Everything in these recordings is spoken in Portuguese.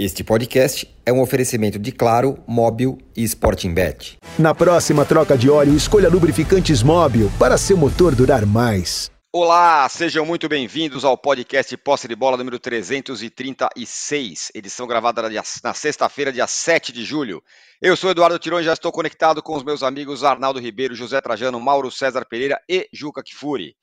Este podcast é um oferecimento de Claro, Móbil e Sporting Bet. Na próxima troca de óleo, escolha lubrificantes Móbil para seu motor durar mais. Olá, sejam muito bem-vindos ao podcast Posse de Bola número 336, edição gravada na sexta-feira, dia 7 de julho. Eu sou Eduardo Tironi e já estou conectado com os meus amigos Arnaldo Ribeiro, José Trajano, Mauro César Pereira e Juca Kifuri.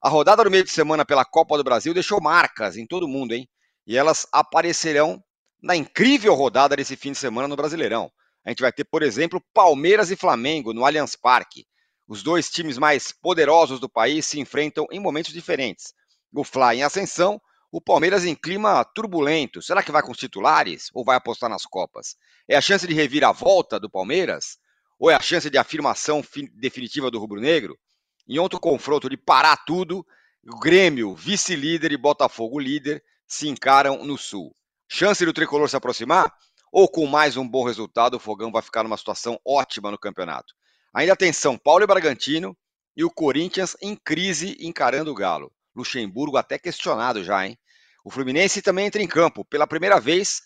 A rodada do meio de semana pela Copa do Brasil deixou marcas em todo mundo, hein? E elas aparecerão na incrível rodada desse fim de semana no Brasileirão. A gente vai ter, por exemplo, Palmeiras e Flamengo no Allianz Parque. Os dois times mais poderosos do país se enfrentam em momentos diferentes. O Fla em ascensão, o Palmeiras em clima turbulento. Será que vai com os titulares ou vai apostar nas Copas? É a chance de revir a volta do Palmeiras? Ou é a chance de afirmação definitiva do rubro-negro? Em outro confronto de parar tudo, o Grêmio, vice-líder, e Botafogo, líder, se encaram no Sul. Chance do tricolor se aproximar? Ou com mais um bom resultado, o Fogão vai ficar numa situação ótima no campeonato? Ainda tem São Paulo e Bragantino e o Corinthians em crise encarando o Galo. Luxemburgo até questionado já, hein? O Fluminense também entra em campo pela primeira vez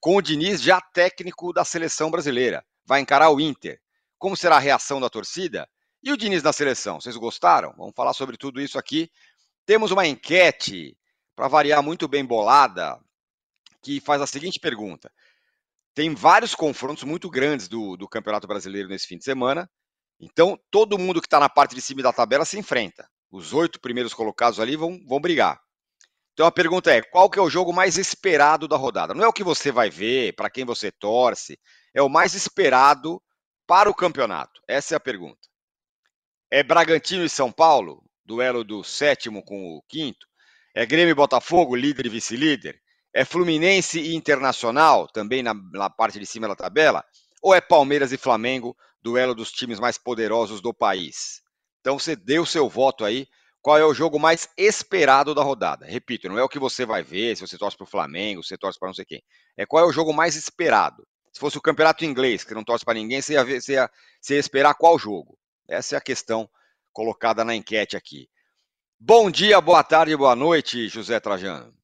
com o Diniz já técnico da seleção brasileira. Vai encarar o Inter. Como será a reação da torcida? E o Diniz na seleção? Vocês gostaram? Vamos falar sobre tudo isso aqui. Temos uma enquete, para variar muito bem bolada, que faz a seguinte pergunta: tem vários confrontos muito grandes do, do Campeonato Brasileiro nesse fim de semana. Então, todo mundo que está na parte de cima da tabela se enfrenta. Os oito primeiros colocados ali vão, vão brigar. Então a pergunta é: qual que é o jogo mais esperado da rodada? Não é o que você vai ver, para quem você torce, é o mais esperado para o campeonato. Essa é a pergunta. É Bragantino e São Paulo, duelo do sétimo com o quinto? É Grêmio e Botafogo, líder e vice-líder? É Fluminense e Internacional, também na, na parte de cima da tabela? Ou é Palmeiras e Flamengo, duelo dos times mais poderosos do país? Então você deu seu voto aí. Qual é o jogo mais esperado da rodada? Repito, não é o que você vai ver, se você torce para o Flamengo, se você torce para não sei quem. É qual é o jogo mais esperado. Se fosse o campeonato inglês, que não torce para ninguém, você ia, ver, você, ia, você ia esperar qual jogo? Essa é a questão colocada na enquete aqui. Bom dia, boa tarde, boa noite, José Trajano.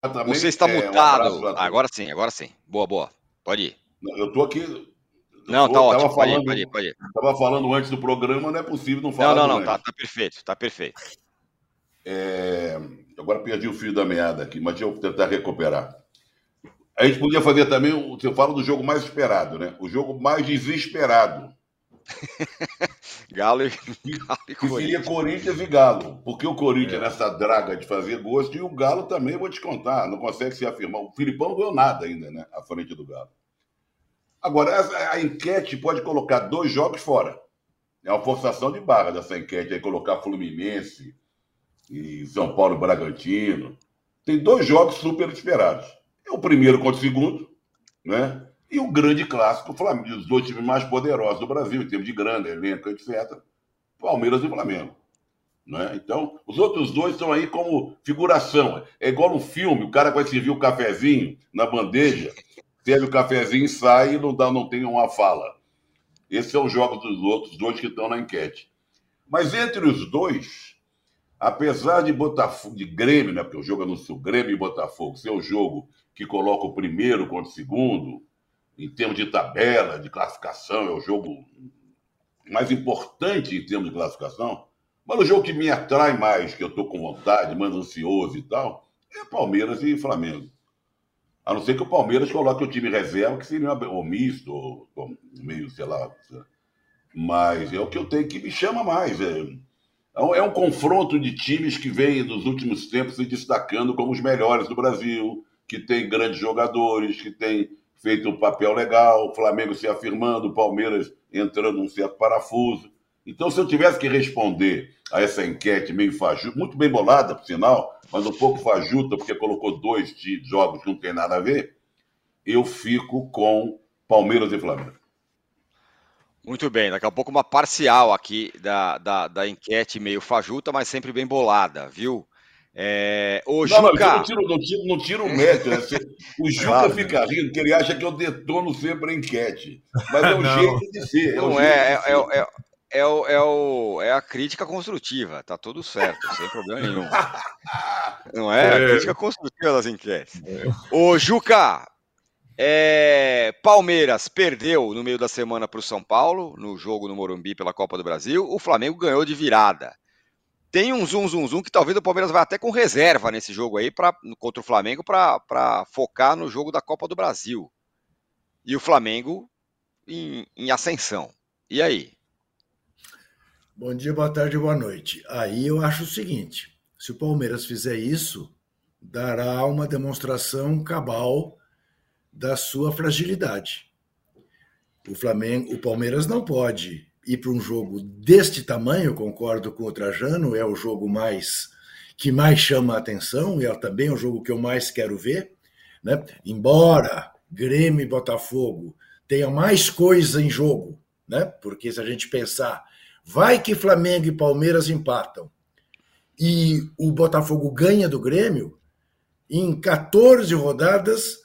Também, Você está é, mutado. Um agora sim, agora sim. Boa, boa. Pode ir. Eu estou aqui. não, está ótimo. Pode ir, pode ir, pode ir. Estava falando antes do programa, não é possível não falar. Não, não, não. Tá, tá, perfeito, tá perfeito. É... Agora perdi o fio da meada aqui, mas deixa eu tentar recuperar. A gente podia fazer também, você fala do jogo mais esperado, né? O jogo mais desesperado. Galo e, Galo e que seria Corinthians e Galo. Porque o Corinthians, é. nessa draga de fazer gosto, e o Galo também, vou te contar, não consegue se afirmar. O Filipão não ganhou nada ainda, né? À frente do Galo. Agora, a, a enquete pode colocar dois jogos fora. É uma forçação de barra dessa enquete aí, colocar Fluminense e São Paulo Bragantino. Tem dois jogos super esperados. É o primeiro contra o segundo, né? E o grande clássico, Flamengo, os dois times mais poderosos do Brasil, em termos de grande elenco, etc. Palmeiras e Flamengo. Né? Então, os outros dois estão aí como figuração. É igual um filme, o cara vai servir o cafezinho na bandeja, serve o cafezinho e sai e não, dá, não tem uma fala. Esse é o jogo dos outros dois que estão na enquete. Mas entre os dois, apesar de Botafogo, de Grêmio, né? Porque o jogo é no Sul, Grêmio e Botafogo, ser o jogo que coloca o primeiro contra o segundo, em termos de tabela, de classificação, é o jogo mais importante em termos de classificação. Mas o jogo que me atrai mais, que eu estou com vontade, mais ansioso e tal, é Palmeiras e Flamengo. A não ser que o Palmeiras coloque o time reserva, que seria o misto, ou, ou meio, sei lá. Mas é o que eu tenho que me chama mais. É, é um confronto de times que vem nos últimos tempos se destacando como os melhores do Brasil, que tem grandes jogadores, que tem feito um papel legal, o Flamengo se afirmando, o Palmeiras entrando num certo parafuso. Então, se eu tivesse que responder a essa enquete meio fajuta, muito bem bolada, por sinal, mas um pouco fajuta, porque colocou dois jogos que não tem nada a ver, eu fico com Palmeiras e Flamengo. Muito bem, daqui a pouco uma parcial aqui da, da, da enquete meio fajuta, mas sempre bem bolada, viu? É... Ô, não, Juca... não, não tiro, não, tiro, não tiro o mérito. Né? O Juca claro, fica rindo, porque ele acha que eu detono sempre a enquete. Mas é o jeito de ser. É não é, é, é, é, o, é, o, é a crítica construtiva, tá tudo certo, sem problema nenhum. Não é? A é. crítica construtiva das enquetes. Ô, Juca, é, Palmeiras perdeu no meio da semana para o São Paulo, no jogo no Morumbi pela Copa do Brasil. O Flamengo ganhou de virada. Tem um zoom, zoom, zoom que talvez o Palmeiras vá até com reserva nesse jogo aí pra, contra o Flamengo para focar no jogo da Copa do Brasil. E o Flamengo em, em ascensão. E aí? Bom dia, boa tarde, boa noite. Aí eu acho o seguinte: se o Palmeiras fizer isso, dará uma demonstração cabal da sua fragilidade. O Flamengo, o Palmeiras não pode ir para um jogo deste tamanho, concordo com o Trajano, é o jogo mais que mais chama a atenção e é também o jogo que eu mais quero ver, né? Embora Grêmio e Botafogo tenha mais coisa em jogo, né? Porque se a gente pensar Vai que Flamengo e Palmeiras empatam e o Botafogo ganha do Grêmio, em 14 rodadas,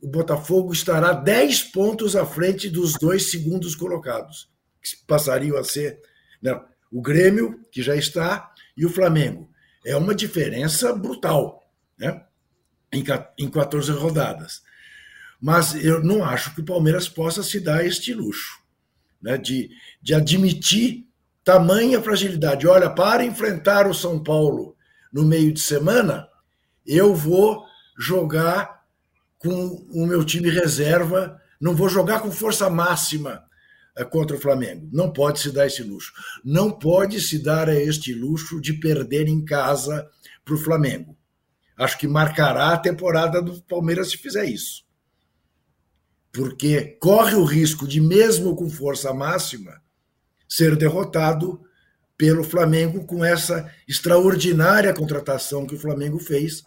o Botafogo estará 10 pontos à frente dos dois segundos colocados, que passariam a ser né, o Grêmio, que já está, e o Flamengo. É uma diferença brutal né, em 14 rodadas. Mas eu não acho que o Palmeiras possa se dar este luxo né, de, de admitir tamanha fragilidade. Olha, para enfrentar o São Paulo no meio de semana, eu vou jogar com o meu time reserva, não vou jogar com força máxima contra o Flamengo. Não pode se dar esse luxo. Não pode se dar este luxo de perder em casa para o Flamengo. Acho que marcará a temporada do Palmeiras se fizer isso. Porque corre o risco de, mesmo com força máxima, ser derrotado pelo Flamengo com essa extraordinária contratação que o Flamengo fez,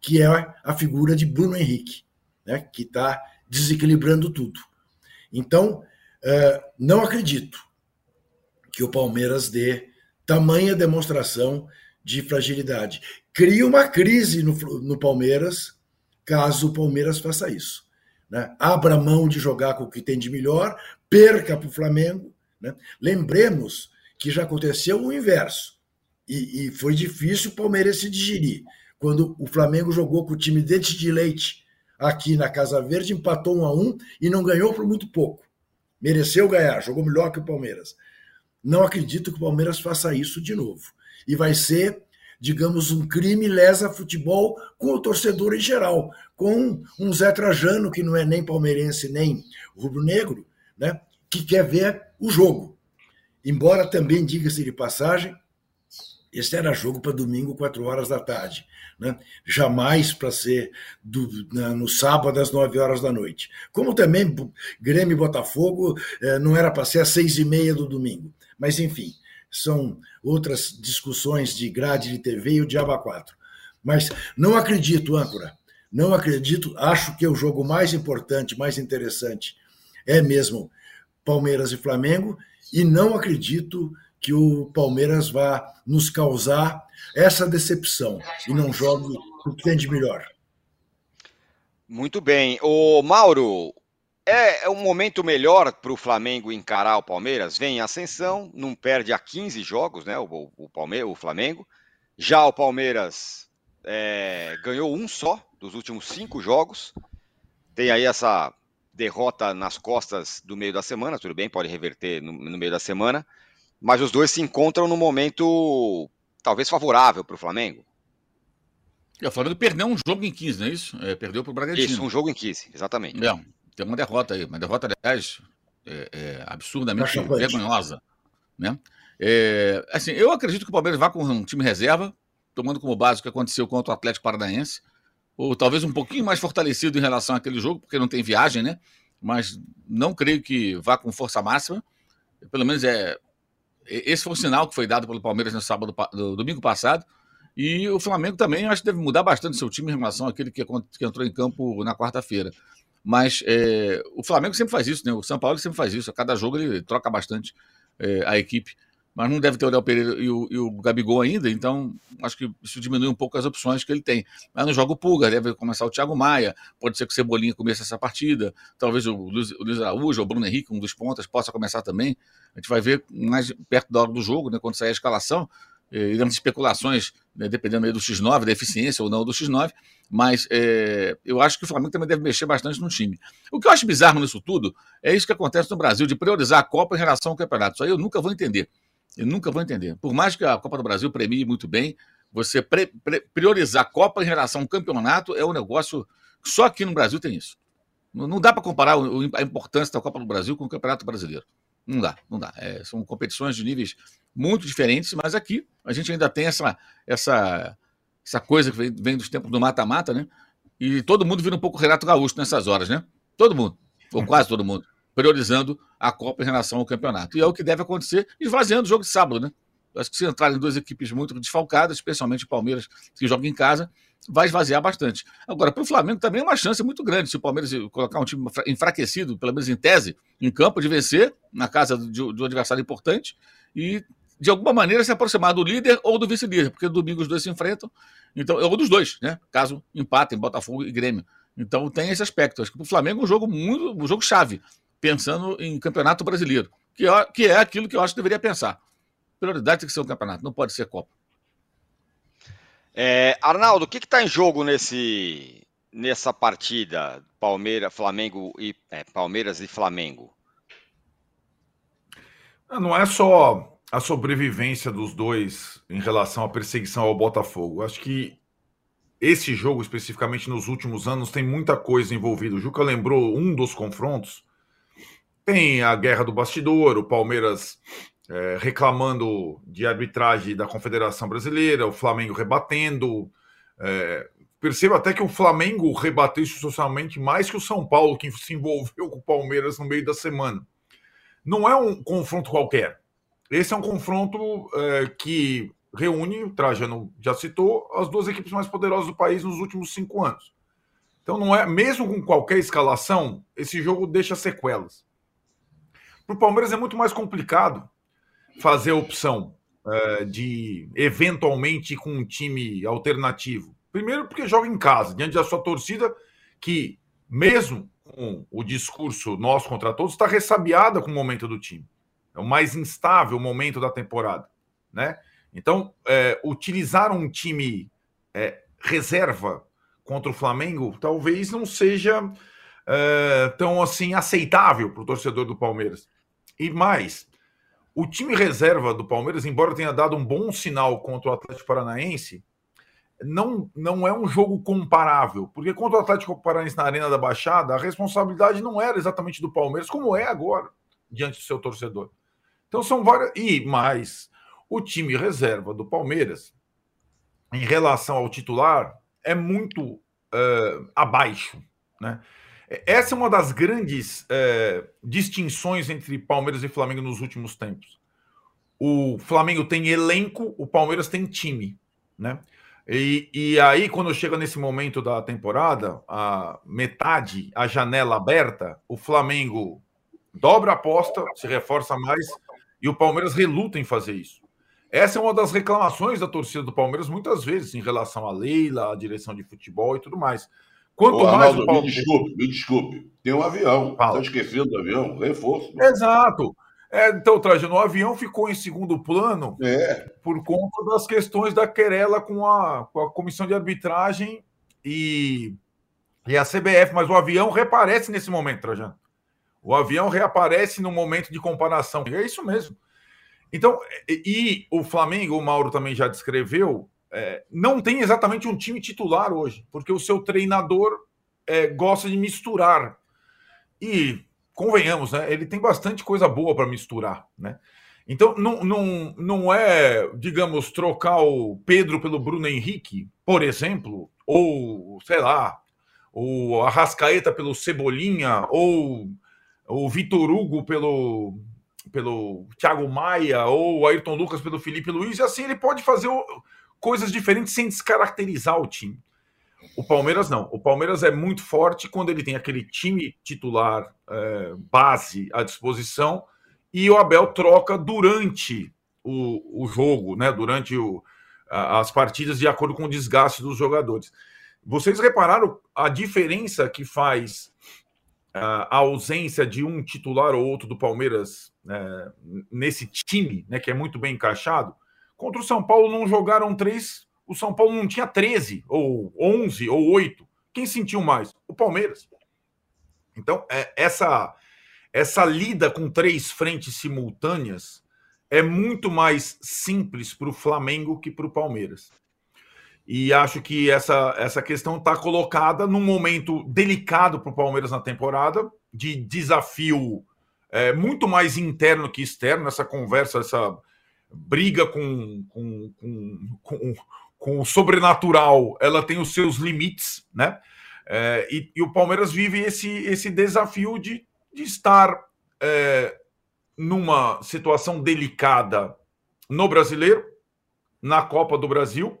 que é a figura de Bruno Henrique, né, que está desequilibrando tudo. Então, é, não acredito que o Palmeiras dê tamanha demonstração de fragilidade. Cria uma crise no, no Palmeiras caso o Palmeiras faça isso. Né? Abra mão de jogar com o que tem de melhor, perca para o Flamengo né? Lembremos que já aconteceu o inverso. E, e, foi difícil o Palmeiras se digerir. Quando o Flamengo jogou com o time dente de leite aqui na Casa Verde, empatou um a um e não ganhou por muito pouco. Mereceu ganhar, jogou melhor que o Palmeiras. Não acredito que o Palmeiras faça isso de novo. E vai ser, digamos, um crime lesa futebol com o torcedor em geral, com um Zé Trajano, que não é nem palmeirense nem rubro-negro, né? que quer ver o jogo. Embora também, diga-se de passagem, esse era jogo para domingo, 4 horas da tarde. Né? Jamais para ser do, na, no sábado às 9 horas da noite. Como também Grêmio e Botafogo eh, não era para ser às 6 e meia do domingo. Mas, enfim, são outras discussões de grade de TV e o Diaba 4. Mas não acredito, âncora, não acredito. Acho que o jogo mais importante, mais interessante é mesmo Palmeiras e Flamengo, e não acredito que o Palmeiras vá nos causar essa decepção e não jogue o que tem de melhor. Muito bem. O Mauro, é, é um momento melhor para o Flamengo encarar o Palmeiras? Vem em ascensão, não perde a 15 jogos, né? O, o, Palmeiras, o Flamengo. Já o Palmeiras é, ganhou um só dos últimos cinco jogos. Tem aí essa derrota nas costas do meio da semana, tudo bem, pode reverter no, no meio da semana, mas os dois se encontram no momento talvez favorável para o Flamengo. o Flamengo perdeu um jogo em 15, não é isso? É, perdeu para o Bragantino. Isso, um jogo em 15, exatamente. É, tem uma derrota aí, uma derrota, aliás, é, é absurdamente vergonhosa. Né? É, assim, eu acredito que o Palmeiras vá com um time reserva, tomando como base o que aconteceu contra o Atlético Paranaense ou talvez um pouquinho mais fortalecido em relação àquele jogo, porque não tem viagem, né? Mas não creio que vá com força máxima. Pelo menos é. Esse foi o sinal que foi dado pelo Palmeiras no sábado, do domingo passado. E o Flamengo também acho que deve mudar bastante seu time em relação àquele que, que entrou em campo na quarta-feira. Mas é, o Flamengo sempre faz isso, né? O São Paulo sempre faz isso. A cada jogo ele troca bastante é, a equipe mas não deve ter o Léo Pereira e o, e o, Gabigol ainda, então acho que isso diminui um pouco as opções que ele tem. Mas não joga o Pulga, deve começar o Thiago Maia, pode ser que o Cebolinha comece essa partida, talvez o Luiz, o Luiz Araújo ou o Bruno Henrique, um dos pontas, possa começar também. A gente vai ver mais perto da hora do jogo, né, quando sair a escalação, eh, iremos especulações, né, dependendo aí do X9, da eficiência ou não do X9, mas é, eu acho que o Flamengo também deve mexer bastante no time. O que eu acho bizarro nisso tudo é isso que acontece no Brasil, de priorizar a Copa em relação ao campeonato. Isso aí eu nunca vou entender. Eu nunca vou entender. Por mais que a Copa do Brasil premie muito bem, você pre, pre, priorizar a Copa em relação ao campeonato é um negócio. Só aqui no Brasil tem isso. Não, não dá para comparar o, a importância da Copa do Brasil com o Campeonato Brasileiro. Não dá, não dá. É, são competições de níveis muito diferentes, mas aqui a gente ainda tem essa, essa, essa coisa que vem, vem dos tempos do mata-mata, né? E todo mundo vira um pouco Renato Gaúcho nessas horas, né? Todo mundo, ou quase todo mundo, priorizando a Copa em relação ao campeonato. E é o que deve acontecer, esvaziando o jogo de sábado, né? Acho que se entrarem duas equipes muito desfalcadas, especialmente o Palmeiras, que joga em casa, vai esvaziar bastante. Agora, para o Flamengo também é uma chance muito grande se o Palmeiras colocar um time enfraquecido, pelo menos em tese, em campo, de vencer na casa de, um adversário importante e, de alguma maneira, se aproximar do líder ou do vice-líder, porque domingo os dois se enfrentam, então, ou dos dois, né? Caso empatem Botafogo e Grêmio. Então tem esse aspecto. Acho que para o Flamengo é um jogo muito, um jogo chave, pensando em campeonato brasileiro, que é, que é aquilo que eu acho que deveria pensar prioridade tem que ser o campeonato, não pode ser Copa. É, Arnaldo, o que está em jogo nesse, nessa partida Palmeiras, Flamengo e é, Palmeiras e Flamengo? Ah, não é só a sobrevivência dos dois em relação à perseguição ao Botafogo. Acho que esse jogo, especificamente nos últimos anos, tem muita coisa envolvida. O Juca lembrou um dos confrontos. Tem a guerra do bastidor, o Palmeiras é, reclamando de arbitragem da Confederação Brasileira, o Flamengo rebatendo. É, percebo até que o Flamengo rebateu isso socialmente mais que o São Paulo, que se envolveu com o Palmeiras no meio da semana. Não é um confronto qualquer. Esse é um confronto é, que reúne, o Trajano já citou, as duas equipes mais poderosas do país nos últimos cinco anos. Então, não é, mesmo com qualquer escalação, esse jogo deixa sequelas. Para o Palmeiras é muito mais complicado, fazer a opção uh, de eventualmente com um time alternativo? Primeiro, porque joga em casa, diante da sua torcida, que, mesmo com o discurso nós contra todos, está ressabiada com o momento do time. É o mais instável momento da temporada. Né? Então, é, utilizar um time é, reserva contra o Flamengo talvez não seja é, tão assim aceitável para o torcedor do Palmeiras. E mais, o time reserva do Palmeiras, embora tenha dado um bom sinal contra o Atlético Paranaense, não, não é um jogo comparável, porque contra o Atlético Paranaense na Arena da Baixada, a responsabilidade não era exatamente do Palmeiras, como é agora, diante do seu torcedor. Então são várias. E mais, o time reserva do Palmeiras, em relação ao titular, é muito uh, abaixo. Né? Essa é uma das grandes é, distinções entre Palmeiras e Flamengo nos últimos tempos. O Flamengo tem elenco, o Palmeiras tem time, né? E, e aí, quando chega nesse momento da temporada, a metade, a janela aberta, o Flamengo dobra a aposta, se reforça mais, e o Palmeiras reluta em fazer isso. Essa é uma das reclamações da torcida do Palmeiras, muitas vezes, em relação à Leila, à direção de futebol e tudo mais. Quanto Ô, mais o Paulo... me desculpe, me desculpe. Tem um avião. Está esquecendo do avião? Reforço. Exato. É, então, Trajano, o avião ficou em segundo plano é. por conta das questões da querela com a, com a comissão de arbitragem e, e a CBF, mas o avião reaparece nesse momento, Trajano. O avião reaparece no momento de comparação. É isso mesmo. Então, e, e o Flamengo, o Mauro também já descreveu, é, não tem exatamente um time titular hoje, porque o seu treinador é, gosta de misturar. E, convenhamos, né, ele tem bastante coisa boa para misturar. Né? Então, não, não, não é, digamos, trocar o Pedro pelo Bruno Henrique, por exemplo, ou, sei lá, o Arrascaeta pelo Cebolinha, ou o Vitor Hugo pelo, pelo Thiago Maia, ou o Ayrton Lucas pelo Felipe Luiz, e assim ele pode fazer o coisas diferentes sem descaracterizar o time. O Palmeiras não. O Palmeiras é muito forte quando ele tem aquele time titular é, base à disposição e o Abel troca durante o, o jogo, né? Durante o, as partidas de acordo com o desgaste dos jogadores. Vocês repararam a diferença que faz a ausência de um titular ou outro do Palmeiras é, nesse time, né, que é muito bem encaixado, contra o São Paulo não jogaram três, o São Paulo não tinha 13, ou 11, ou 8. Quem sentiu mais? O Palmeiras. Então, é, essa, essa lida com três frentes simultâneas é muito mais simples para o Flamengo que para o Palmeiras. E acho que essa, essa questão está colocada num momento delicado para o Palmeiras na temporada, de desafio é, muito mais interno que externo, essa conversa, essa briga com, com, com, com, com o sobrenatural, ela tem os seus limites, né? É, e, e, o Palmeiras vive esse, esse desafio de, de estar é, numa situação delicada no brasileiro, na Copa do Brasil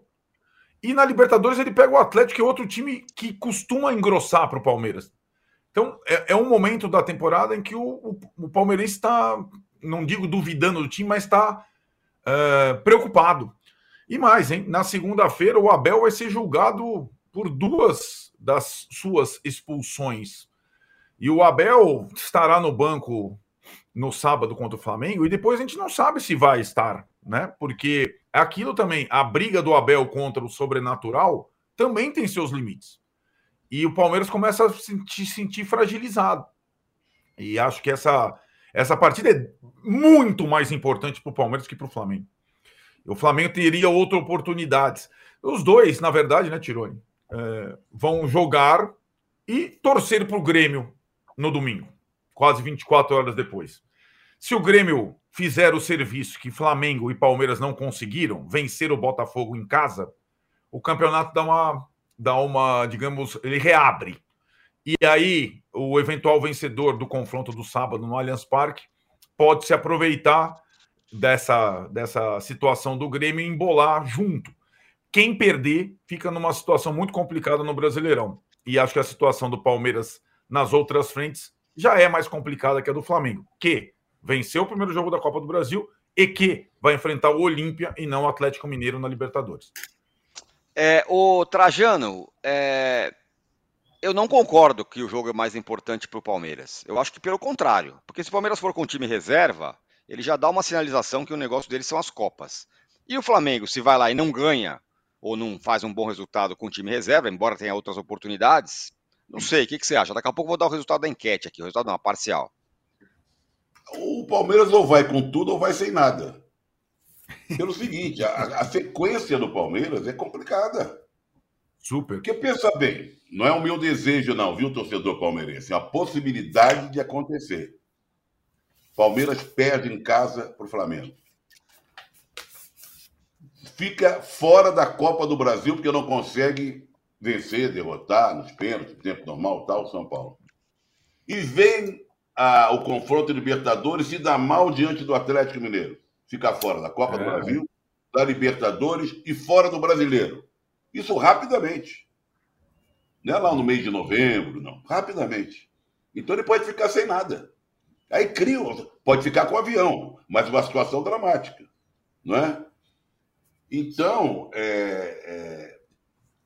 e na Libertadores ele pega o Atlético, que é outro time que costuma engrossar para o Palmeiras. Então é, é, um momento da temporada em que o, o, o Palmeirense está, não digo duvidando do time, mas está é, preocupado. E mais, hein? Na segunda-feira o Abel vai ser julgado por duas das suas expulsões. E o Abel estará no banco no sábado contra o Flamengo e depois a gente não sabe se vai estar, né? Porque aquilo também, a briga do Abel contra o sobrenatural também tem seus limites. E o Palmeiras começa a se sentir fragilizado. E acho que essa, essa partida é muito mais importante para o Palmeiras que para o Flamengo. O Flamengo teria outras oportunidades. Os dois, na verdade, né, Tirone, é, vão jogar e torcer para o Grêmio no domingo, quase 24 horas depois. Se o Grêmio fizer o serviço que Flamengo e Palmeiras não conseguiram, vencer o Botafogo em casa, o campeonato dá uma, dá uma, digamos, ele reabre. E aí, o eventual vencedor do confronto do sábado no Allianz Parque pode se aproveitar dessa, dessa situação do Grêmio e embolar junto. Quem perder fica numa situação muito complicada no Brasileirão. E acho que a situação do Palmeiras nas outras frentes já é mais complicada que a do Flamengo, que venceu o primeiro jogo da Copa do Brasil e que vai enfrentar o Olímpia e não o Atlético Mineiro na Libertadores. É, o Trajano, é, eu não concordo que o jogo é mais importante para o Palmeiras. Eu acho que pelo contrário. Porque se o Palmeiras for com o time reserva, ele já dá uma sinalização que o negócio dele são as Copas. E o Flamengo, se vai lá e não ganha, ou não faz um bom resultado com o time reserva, embora tenha outras oportunidades, não sei, o que, que você acha? Daqui a pouco eu vou dar o resultado da enquete aqui, o resultado não, parcial o Palmeiras ou vai com tudo ou vai sem nada. Pelo seguinte, a, a sequência do Palmeiras é complicada. Super. Porque pensa bem, não é o meu desejo, não, viu, torcedor palmeirense? É a possibilidade de acontecer. Palmeiras perde em casa para o Flamengo. Fica fora da Copa do Brasil porque não consegue vencer, derrotar nos pênaltis, tempo normal, tal, São Paulo. E vem a, o confronto de Libertadores e dá mal diante do Atlético Mineiro. Ficar fora da Copa é. do Brasil, da Libertadores e fora do Brasileiro. Isso rapidamente. Não é lá no mês de novembro, não. Rapidamente. Então ele pode ficar sem nada. Aí cria, pode ficar com o avião, mas uma situação dramática, não é? Então, é, é,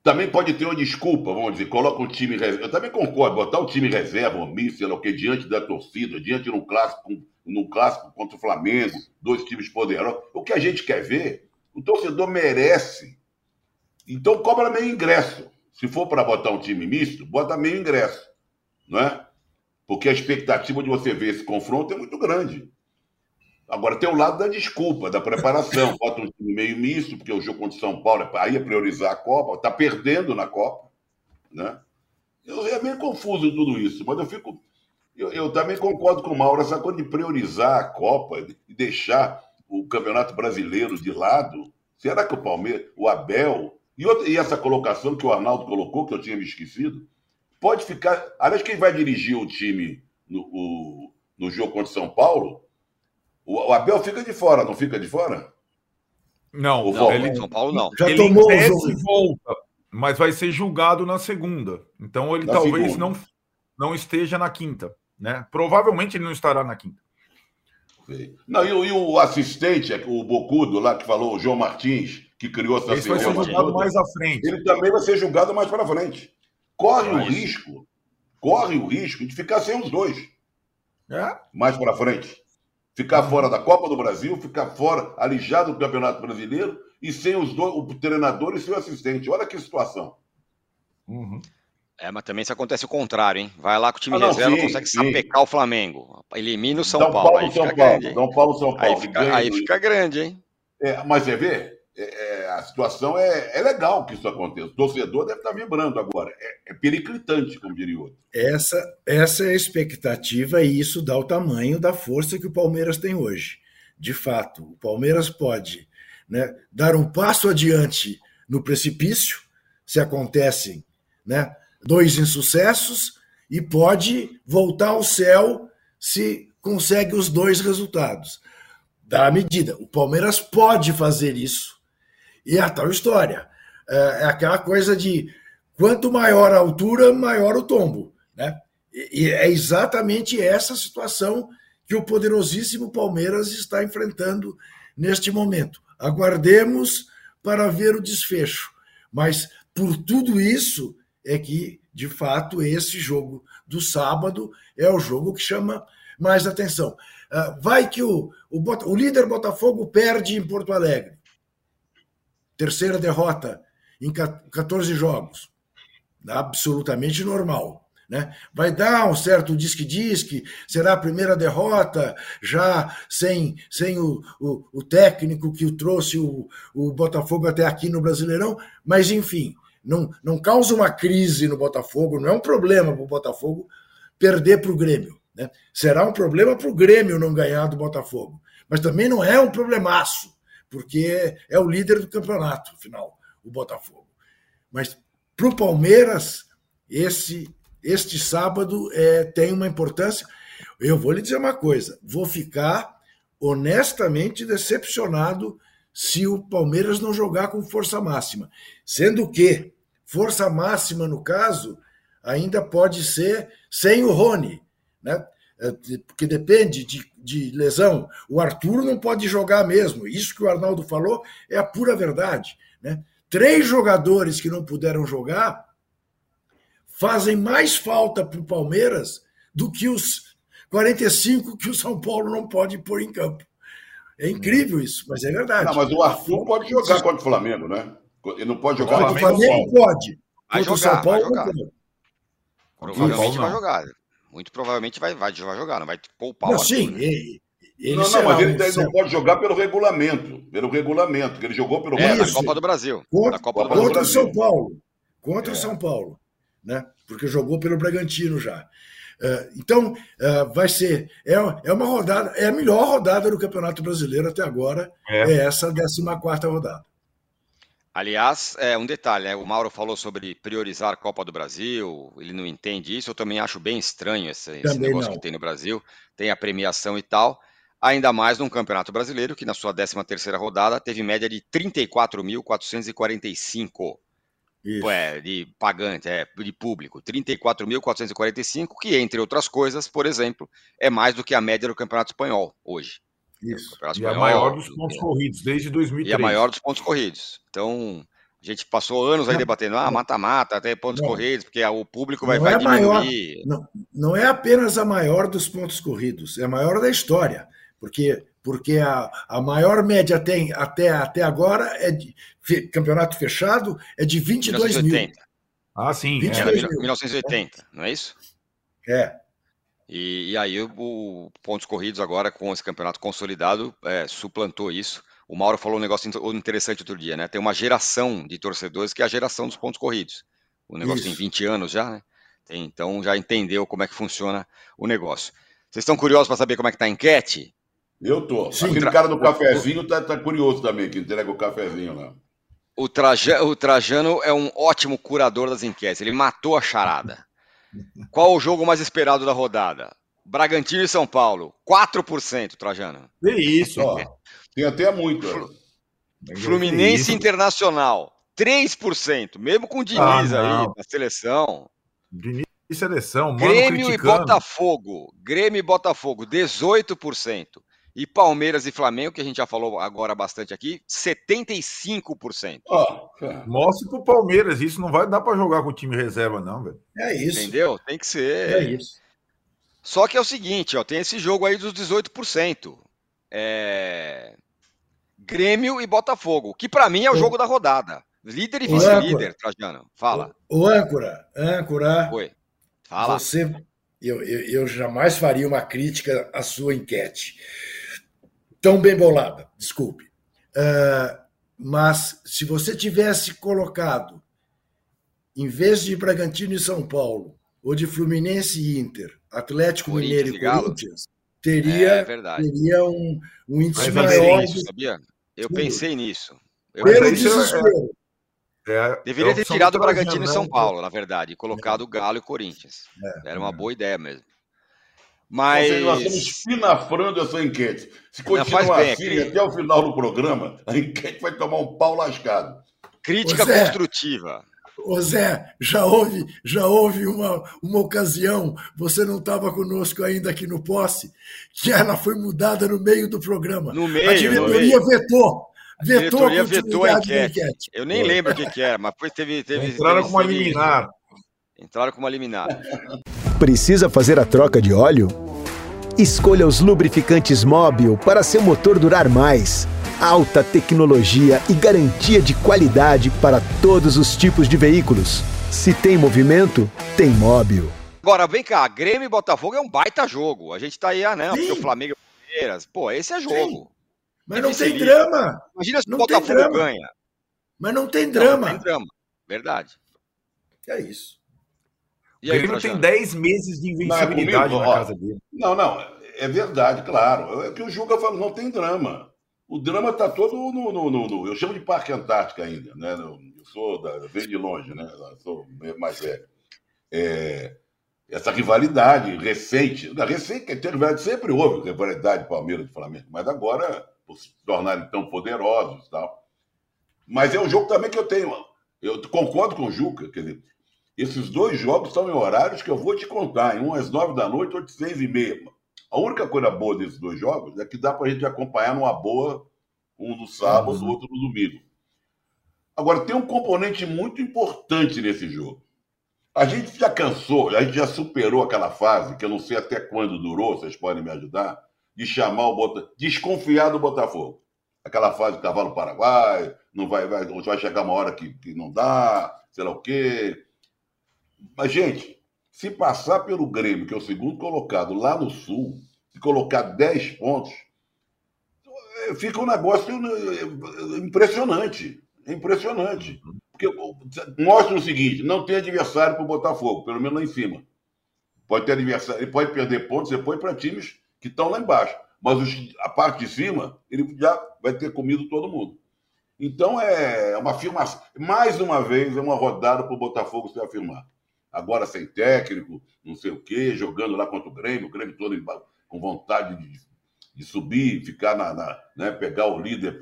também pode ter uma desculpa, vamos dizer, coloca um time reserva. Eu também concordo, botar o time reserva, omisso, sei lá o quê, diante da torcida, diante de um clássico, no clássico contra o Flamengo, dois times poderosos. O que a gente quer ver, o torcedor merece. Então cobra meio ingresso. Se for para botar um time misto, bota meio ingresso, não é? Porque a expectativa de você ver esse confronto é muito grande. Agora tem o lado da desculpa, da preparação. Bota um time meio misto, porque o jogo contra o São Paulo aí é priorizar a Copa, está perdendo na Copa. Né? Eu, é meio confuso tudo isso, mas eu fico. Eu, eu também concordo com o Mauro, essa coisa de priorizar a Copa e deixar o Campeonato Brasileiro de lado. Será que o Palmeiras, o Abel, e, outra, e essa colocação que o Arnaldo colocou, que eu tinha me esquecido, pode ficar. Aliás, quem vai dirigir o time no, o, no jogo contra o São Paulo o Abel fica de fora, não fica de fora? Não, o não ele, São Paulo não. Já ele tomou o jogo. volta, mas vai ser julgado na segunda. Então ele na talvez não, não esteja na quinta, né? Provavelmente ele não estará na quinta. Não, e, e, o assistente, o Bocudo lá que falou, o João Martins, que criou essa Esse vai ser julgado mais à frente. Ele também vai ser julgado mais para frente. Corre o risco corre o risco de ficar sem os dois. É? Mais para frente. Ficar fora da Copa do Brasil, ficar fora, alijado do Campeonato Brasileiro e sem os dois, o treinador e seu assistente. Olha que situação. Uhum. É, mas também se acontece o contrário, hein? Vai lá com o time ah, não, reserva, sim, consegue sim. sapecar o Flamengo. Elimina o São, São Paulo. Paulo aí São fica Paulo, grande. São Paulo, São Paulo. Aí fica, aí fica grande, hein? É, mas você vê, é, é, a situação é, é legal que isso aconteça. O torcedor deve estar vibrando agora. É, é periclitante, como diria outro. Essa, essa é a expectativa e isso dá o tamanho da força que o Palmeiras tem hoje. De fato, o Palmeiras pode né, dar um passo adiante no precipício, se acontecem né, dois insucessos, e pode voltar ao céu se consegue os dois resultados. Da medida. O Palmeiras pode fazer isso. E é a tal história. É, é aquela coisa de quanto maior a altura, maior o tombo. Né? E é exatamente essa situação que o poderosíssimo Palmeiras está enfrentando neste momento. Aguardemos para ver o desfecho. Mas por tudo isso é que, de fato, esse jogo do sábado é o jogo que chama mais atenção. Ah, vai que o, o, o líder Botafogo perde em Porto Alegre. Terceira derrota em 14 jogos. Absolutamente normal. Né? Vai dar um certo disque-disque, será a primeira derrota, já sem, sem o, o, o técnico que trouxe o, o Botafogo até aqui no Brasileirão, mas enfim, não, não causa uma crise no Botafogo, não é um problema para o Botafogo perder para o Grêmio. Né? Será um problema para o Grêmio não ganhar do Botafogo, mas também não é um problemaço, porque é o líder do campeonato, afinal, o Botafogo. Mas para o Palmeiras, esse este sábado é, tem uma importância. Eu vou lhe dizer uma coisa: vou ficar honestamente decepcionado se o Palmeiras não jogar com força máxima. Sendo que força máxima, no caso, ainda pode ser sem o Rony, né? É, porque depende de, de lesão. O Arthur não pode jogar mesmo. Isso que o Arnaldo falou é a pura verdade. Né? Três jogadores que não puderam jogar fazem mais falta para o Palmeiras do que os 45 que o São Paulo não pode pôr em campo. É incrível isso, mas é verdade. Não, mas o Arthur pode jogar contra o Flamengo, né? Ele não pode jogar contra o Flamengo. Flamengo pode. Vai contra jogar, o São Paulo vai jogar. não pode. Provavelmente vai jogar. Muito provavelmente vai, vai, vai jogar, não vai poupar. Não, sim, né? ele, ele não, não, mas ele, ele não pode jogar pelo regulamento. Pelo regulamento, que ele jogou pelo é, na Copa do Brasil. Contra, Copa do contra o São Paulo. Contra o é. São Paulo né? porque jogou pelo Bragantino já. Uh, então, uh, vai ser. É, é uma rodada, é a melhor rodada do Campeonato Brasileiro até agora, é, é essa 14 rodada. Aliás, é um detalhe, né? o Mauro falou sobre priorizar a Copa do Brasil, ele não entende isso, eu também acho bem estranho esse, esse negócio não. que tem no Brasil, tem a premiação e tal, ainda mais num Campeonato Brasileiro, que na sua 13 terceira rodada teve média de 34.445 é, de pagante, é, de público, 34.445, que, entre outras coisas, por exemplo, é mais do que a média do Campeonato Espanhol hoje. Isso. E a maior dos pontos é. corridos, desde 2003. E a maior dos pontos corridos. Então, a gente passou anos aí debatendo, ah, mata-mata, até pontos não. corridos, porque o público vai, vai é diminuir. Maior, não, não é apenas a maior dos pontos corridos, é a maior da história. Porque porque a, a maior média tem até, até agora é de campeonato fechado é de 22 1980. mil. Ah, sim. 22 é. 1980, não é isso? É. E, e aí o, o, pontos corridos agora com esse campeonato consolidado é, suplantou isso. O Mauro falou um negócio interessante outro dia, né? Tem uma geração de torcedores que é a geração dos pontos corridos. O negócio isso. tem 20 anos já, né? Tem, então já entendeu como é que funciona o negócio. Vocês estão curiosos para saber como é que está a enquete? Eu tô. Sim, Aquele tra... cara do cafezinho tá, tá, curioso também, que entrega o cafezinho lá. O, Traja... o Trajano é um ótimo curador das enquetes. Ele matou a charada. Qual o jogo mais esperado da rodada? Bragantino e São Paulo. 4%, Trajano. Que isso, ó. Tem até muito. Flu... Fluminense Internacional. 3%. Mesmo com o Diniz ah, aí, na seleção. Diniz e seleção, mano Grêmio criticando. e Botafogo. Grêmio e Botafogo, 18%. E Palmeiras e Flamengo, que a gente já falou agora bastante aqui, 75%. Oh, mostre pro Palmeiras, isso não vai dar para jogar com o time reserva, não, velho. É isso. Entendeu? Tem que ser. É isso. Só que é o seguinte, ó, tem esse jogo aí dos 18%. É... Grêmio e Botafogo, que para mim é o jogo da rodada. Líder e vice-líder, Trajano. Fala. O, o âncora, âncora. Oi. Fala. Você, eu, eu, eu jamais faria uma crítica à sua enquete. Tão bem bolada, desculpe. Uh, mas se você tivesse colocado, em vez de Bragantino e São Paulo, ou de Fluminense e Inter, Atlético Mineiro e Corinthians, teria, é, teria um, um índice maior. Isso, sabia? Eu pensei nisso. Eu Pelo pensei desespero. É, Deveria é ter tirado o Bragantino e São Paulo, na verdade, e colocado o Galo e o Corinthians. É, Era uma boa ideia mesmo. Mas. Seja, nós estamos espinafrando essa enquete. Se continuar bem, assim, até o final do programa, a enquete vai tomar um pau lascado. Crítica Zé, construtiva. Ô Zé, já houve, já houve uma, uma ocasião, você não estava conosco ainda aqui no Posse, que ela foi mudada no meio do programa. No meio, a diretoria vetou. A vetou diretoria a vetou a enquete. enquete. Eu nem lembro o que, que era, mas depois teve. teve Entraram com uma liminar. Entraram com uma liminar. Precisa fazer a troca de óleo? Escolha os lubrificantes Móbil para seu motor durar mais. Alta tecnologia e garantia de qualidade para todos os tipos de veículos. Se tem movimento, tem Móbil. Agora, vem cá, Grêmio e Botafogo é um baita jogo. A gente tá aí, ah, não, porque o Flamengo e Palmeiras. Pô, esse é jogo. Sim. Mas não tem drama. Imagina se o Botafogo ganha. Mas não tem drama. Não, não tem drama. Verdade. É isso. E aí, o Grêmio tem 10 meses de invencibilidade não, é na casa dele. Não, não, é verdade, claro. É que o Juca falou, não tem drama. O drama está todo no, no, no, no, Eu chamo de Parque Antártica ainda, né? Eu sou da. Eu venho de longe, né? Eu sou mais velho. É, essa rivalidade recente. Da recente, rivalidade sempre houve rivalidade Palmeiras e Flamengo, mas agora, por se tornarem tão poderosos e tal. Mas é um jogo também que eu tenho. Eu concordo com o Juca, quer dizer, esses dois jogos são em horários que eu vou te contar, em um às nove da noite, outro às seis e meia. A única coisa boa desses dois jogos é que dá para a gente acompanhar numa boa, um no sábado, o uhum. outro no domingo. Agora, tem um componente muito importante nesse jogo. A gente já cansou, a gente já superou aquela fase, que eu não sei até quando durou, vocês podem me ajudar, de chamar o Botafogo, desconfiar do Botafogo. Aquela fase do cavalo paraguai, não vai, vai, vai chegar uma hora que, que não dá, sei lá o quê mas, gente, se passar pelo Grêmio, que é o segundo colocado lá no Sul, e colocar 10 pontos, fica um negócio é, impressionante. Impressionante. Porque mostra o seguinte: não tem adversário para o Botafogo, pelo menos lá em cima. Pode ter adversário, ele pode perder pontos depois para times que estão lá embaixo. Mas os, a parte de cima, ele já vai ter comido todo mundo. Então é uma afirmação. Mais uma vez, é uma rodada para o Botafogo se afirmar agora sem técnico, não sei o quê, jogando lá contra o Grêmio, o Grêmio todo com vontade de, de subir, ficar na, na né, pegar o líder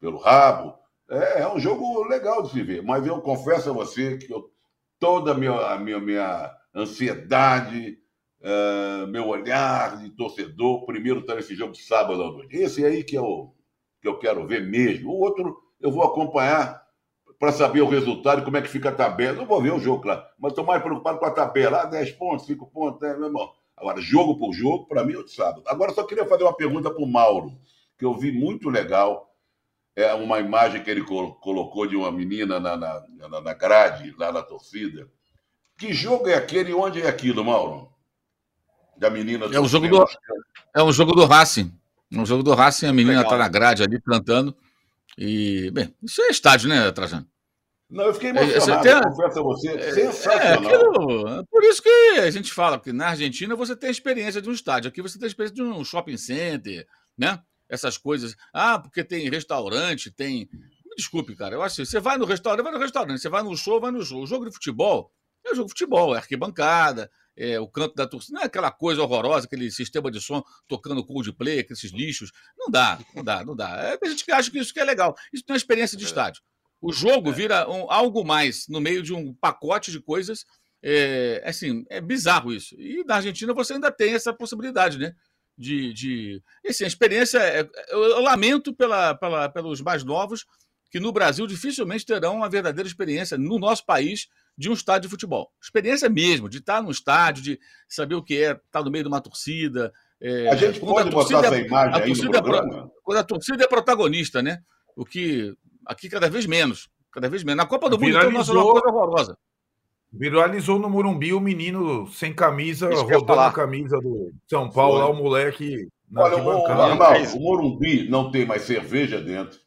pelo rabo. É, é, um jogo legal de se ver, mas eu confesso a você que eu, toda a minha, a minha, minha ansiedade, uh, meu olhar de torcedor, primeiro está nesse jogo de sábado à noite. Esse aí que eu, que eu quero ver mesmo. O outro eu vou acompanhar para saber o resultado e como é que fica a tabela. Não vou ver o jogo, claro, mas estou mais preocupado com a tabela. Ah, 10 pontos, 5 pontos, né, meu irmão? Agora, jogo por jogo, para mim, eu sábado. Agora, só queria fazer uma pergunta para o Mauro, que eu vi muito legal. É uma imagem que ele colocou de uma menina na, na, na grade, lá na torcida. Que jogo é aquele e onde é aquilo, Mauro? Da menina do é o jogo do É um jogo do Racing. Um jogo do Racing, a menina está na grade ali plantando. E, bem, isso é estádio, né, Trajano? Não, eu fiquei é, emocionado, tem... confesso a você, é, sensacional. É, aquilo, por isso que a gente fala que na Argentina você tem a experiência de um estádio, aqui você tem a experiência de um shopping center, né? Essas coisas. Ah, porque tem restaurante, tem. Me desculpe, cara, eu acho que você vai no restaurante, vai no restaurante, você vai no show, vai no show. O jogo de futebol é o jogo de futebol, é arquibancada, é, o canto da torcida, não é aquela coisa horrorosa, aquele sistema de som tocando Coldplay, aqueles lixos. Não dá, não dá, não dá. É, tem gente que acha que isso que é legal. Isso não é experiência de é. estádio. O jogo é. vira um, algo mais no meio de um pacote de coisas. É, assim, é bizarro isso. E na Argentina você ainda tem essa possibilidade, né? de. de... Assim, a experiência. É... Eu, lamento pela, pela, pelos mais novos que no Brasil dificilmente terão uma verdadeira experiência no nosso país de um estádio de futebol. Experiência mesmo, de estar no estádio, de saber o que é estar no meio de uma torcida. É... a gente pode a botar essa é, imagem a aí no programa? É, quando a torcida é protagonista, né? O que aqui cada vez menos. Cada vez menos. Na Copa do Mundo, então, nossa, é uma coisa horrorosa. Viralizou no Morumbi o menino sem camisa, Isso rodando a camisa do São Paulo, lá o moleque na Olha, o, o, o Morumbi não tem mais cerveja dentro.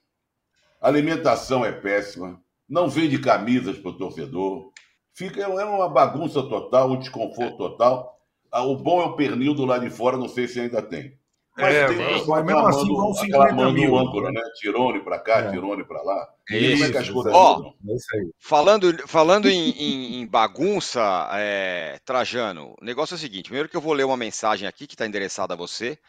A alimentação é péssima. Não vende camisas para o torcedor. Fica, é uma bagunça total, um desconforto total. Ah, o bom é o pernil do lado de fora, não sei se ainda tem. Mas é, tem mas mesmo assim vão 50 mil. âncora, né? Tirone para cá, é. tirone para lá. Isso, como é que as coisas Ó, é falando, falando em, em, em bagunça, é, Trajano, o negócio é o seguinte: primeiro que eu vou ler uma mensagem aqui que está endereçada a você,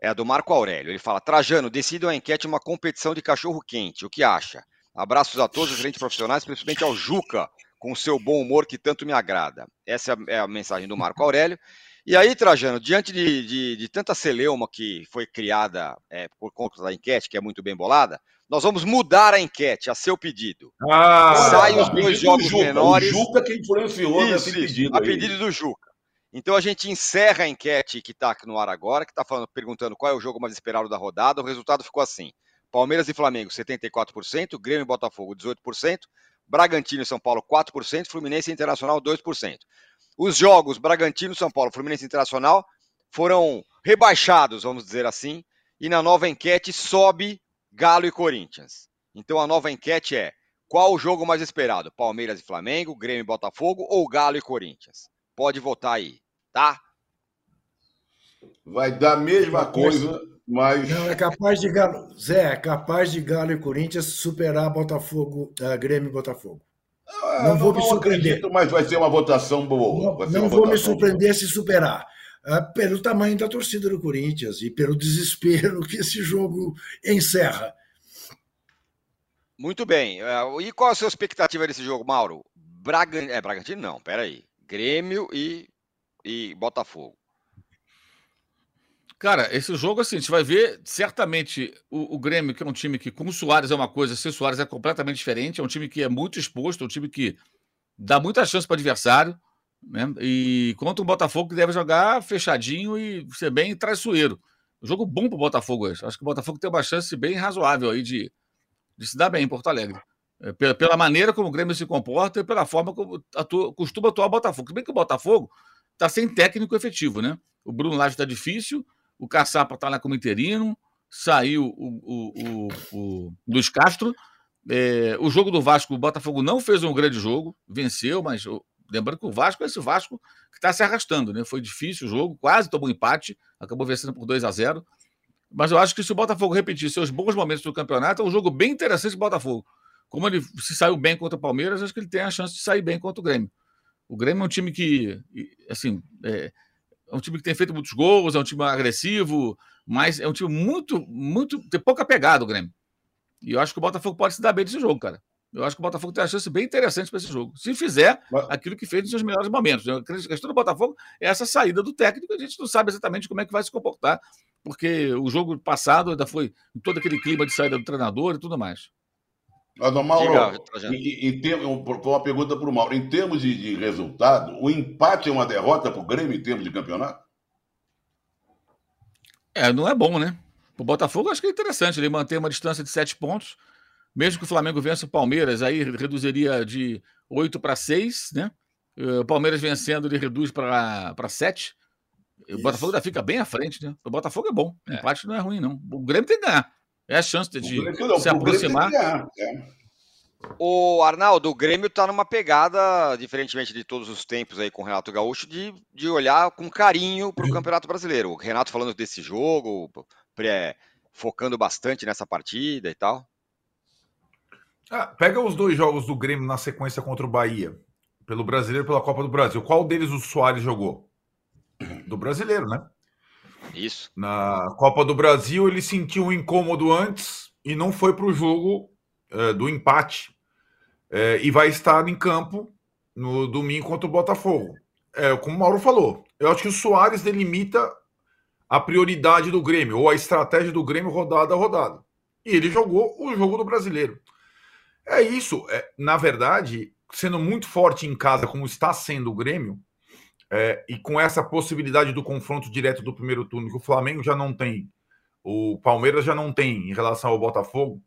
é a do Marco Aurélio. Ele fala: Trajano, decida uma enquete uma competição de cachorro quente. O que acha? Abraços a todos os excelentes profissionais, principalmente ao Juca, com o seu bom humor que tanto me agrada. Essa é a, é a mensagem do Marco Aurélio. E aí, Trajano, diante de, de, de tanta celeuma que foi criada é, por conta da enquete, que é muito bem bolada, nós vamos mudar a enquete a seu pedido. Ah, Sai os dois jogos Juca, menores. O Juca que influenciou isso, nesse pedido. A aí. pedido do Juca. Então a gente encerra a enquete que está no ar agora, que está perguntando qual é o jogo mais esperado da rodada. O resultado ficou assim: Palmeiras e Flamengo, 74%, Grêmio e Botafogo, 18%, Bragantino e São Paulo, 4%, Fluminense e Internacional, 2%. Os jogos Bragantino, São Paulo, Fluminense Internacional foram rebaixados, vamos dizer assim, e na nova enquete sobe Galo e Corinthians. Então a nova enquete é: qual o jogo mais esperado? Palmeiras e Flamengo, Grêmio e Botafogo ou Galo e Corinthians? Pode votar aí, tá? Vai dar a mesma coisa, mas. Não, é capaz de Galo. Zé, é capaz de Galo e Corinthians superar Botafogo, uh, Grêmio e Botafogo. Ah, não, vou não, me surpreender. Acredito, mas vai ser uma votação boa. Não, não vou me surpreender boa. se superar. Ah, pelo tamanho da torcida do Corinthians e pelo desespero que esse jogo encerra. Muito bem. Ah, e qual a sua expectativa desse jogo, Mauro? Braga... É, Bragantino não, peraí. Grêmio e, e Botafogo. Cara, esse jogo, assim, a gente vai ver certamente o, o, Grêmio, que é um time que, com o Soares é uma coisa, sem o Soares é completamente diferente. É um time que é muito exposto, é um time que dá muita chance para o adversário. Né? E contra o Botafogo, que deve jogar fechadinho e ser bem traiçoeiro. Jogo bom para o Botafogo hoje. Acho que o Botafogo tem uma chance bem razoável aí de, de se dar bem em Porto Alegre. É, pela, pela, maneira como o Grêmio se comporta e pela forma como atua, costuma atuar o Botafogo. Se bem que o Botafogo está sem técnico efetivo, né? O Bruno Lage está difícil, o Caçapa está lá como interino, saiu o, o, o, o Luiz Castro. É, o jogo do Vasco, o Botafogo não fez um grande jogo, venceu, mas lembrando que o Vasco é esse Vasco que está se arrastando, né? Foi difícil o jogo, quase tomou empate, acabou vencendo por 2 a 0 Mas eu acho que se o Botafogo repetir seus bons momentos do campeonato, é um jogo bem interessante o Botafogo. Como ele se saiu bem contra o Palmeiras, acho que ele tem a chance de sair bem contra o Grêmio. O Grêmio é um time que, assim, é, é um time que tem feito muitos gols, é um time agressivo, mas é um time muito, muito. tem pouca pegada o Grêmio. E eu acho que o Botafogo pode se dar bem nesse jogo, cara. Eu acho que o Botafogo tem uma chance bem interessante para esse jogo. Se fizer mas... aquilo que fez nos seus melhores momentos. A questão do Botafogo é essa saída do técnico, a gente não sabe exatamente como é que vai se comportar, porque o jogo passado ainda foi todo aquele clima de saída do treinador e tudo mais. Mas, Mauro, em, em, em, uma pergunta para o Mauro. Em termos de, de, resultado, o empate é uma derrota para o Grêmio em termos de campeonato? É, não é bom, né? O Botafogo acho que é interessante ele manter uma distância de sete pontos. Mesmo que o Flamengo vença o Palmeiras, aí reduziria de oito para seis, né? Eh, o Palmeiras vencendo, ele reduz para sete. O Botafogo ainda fica bem à frente, né? O Botafogo é bom. O é. empate não é ruim, não. O Grêmio tem que ganhar. É a chance de, de se aproximar. O Arnaldo, o Grêmio está numa pegada, diferentemente de todos os tempos aí com o Renato Gaúcho, de, de olhar com carinho para o Campeonato Brasileiro. O Renato falando desse jogo, pré, focando bastante nessa partida e tal. Ah, pega os dois jogos do Grêmio na sequência contra o Bahia, pelo Brasileiro e pela Copa do Brasil. Qual deles o Soares jogou? Do Brasileiro, né? Isso. Na Copa do Brasil, ele sentiu um incômodo antes e não foi para o jogo é, do empate. É, e vai estar em campo no domingo contra o Botafogo. É, como o Mauro falou, eu acho que o Soares delimita a prioridade do Grêmio, ou a estratégia do Grêmio rodada a rodada. E ele jogou o jogo do brasileiro. É isso. É, na verdade, sendo muito forte em casa, como está sendo o Grêmio, é, e com essa possibilidade do confronto direto do primeiro turno, que o Flamengo já não tem, o Palmeiras já não tem em relação ao Botafogo,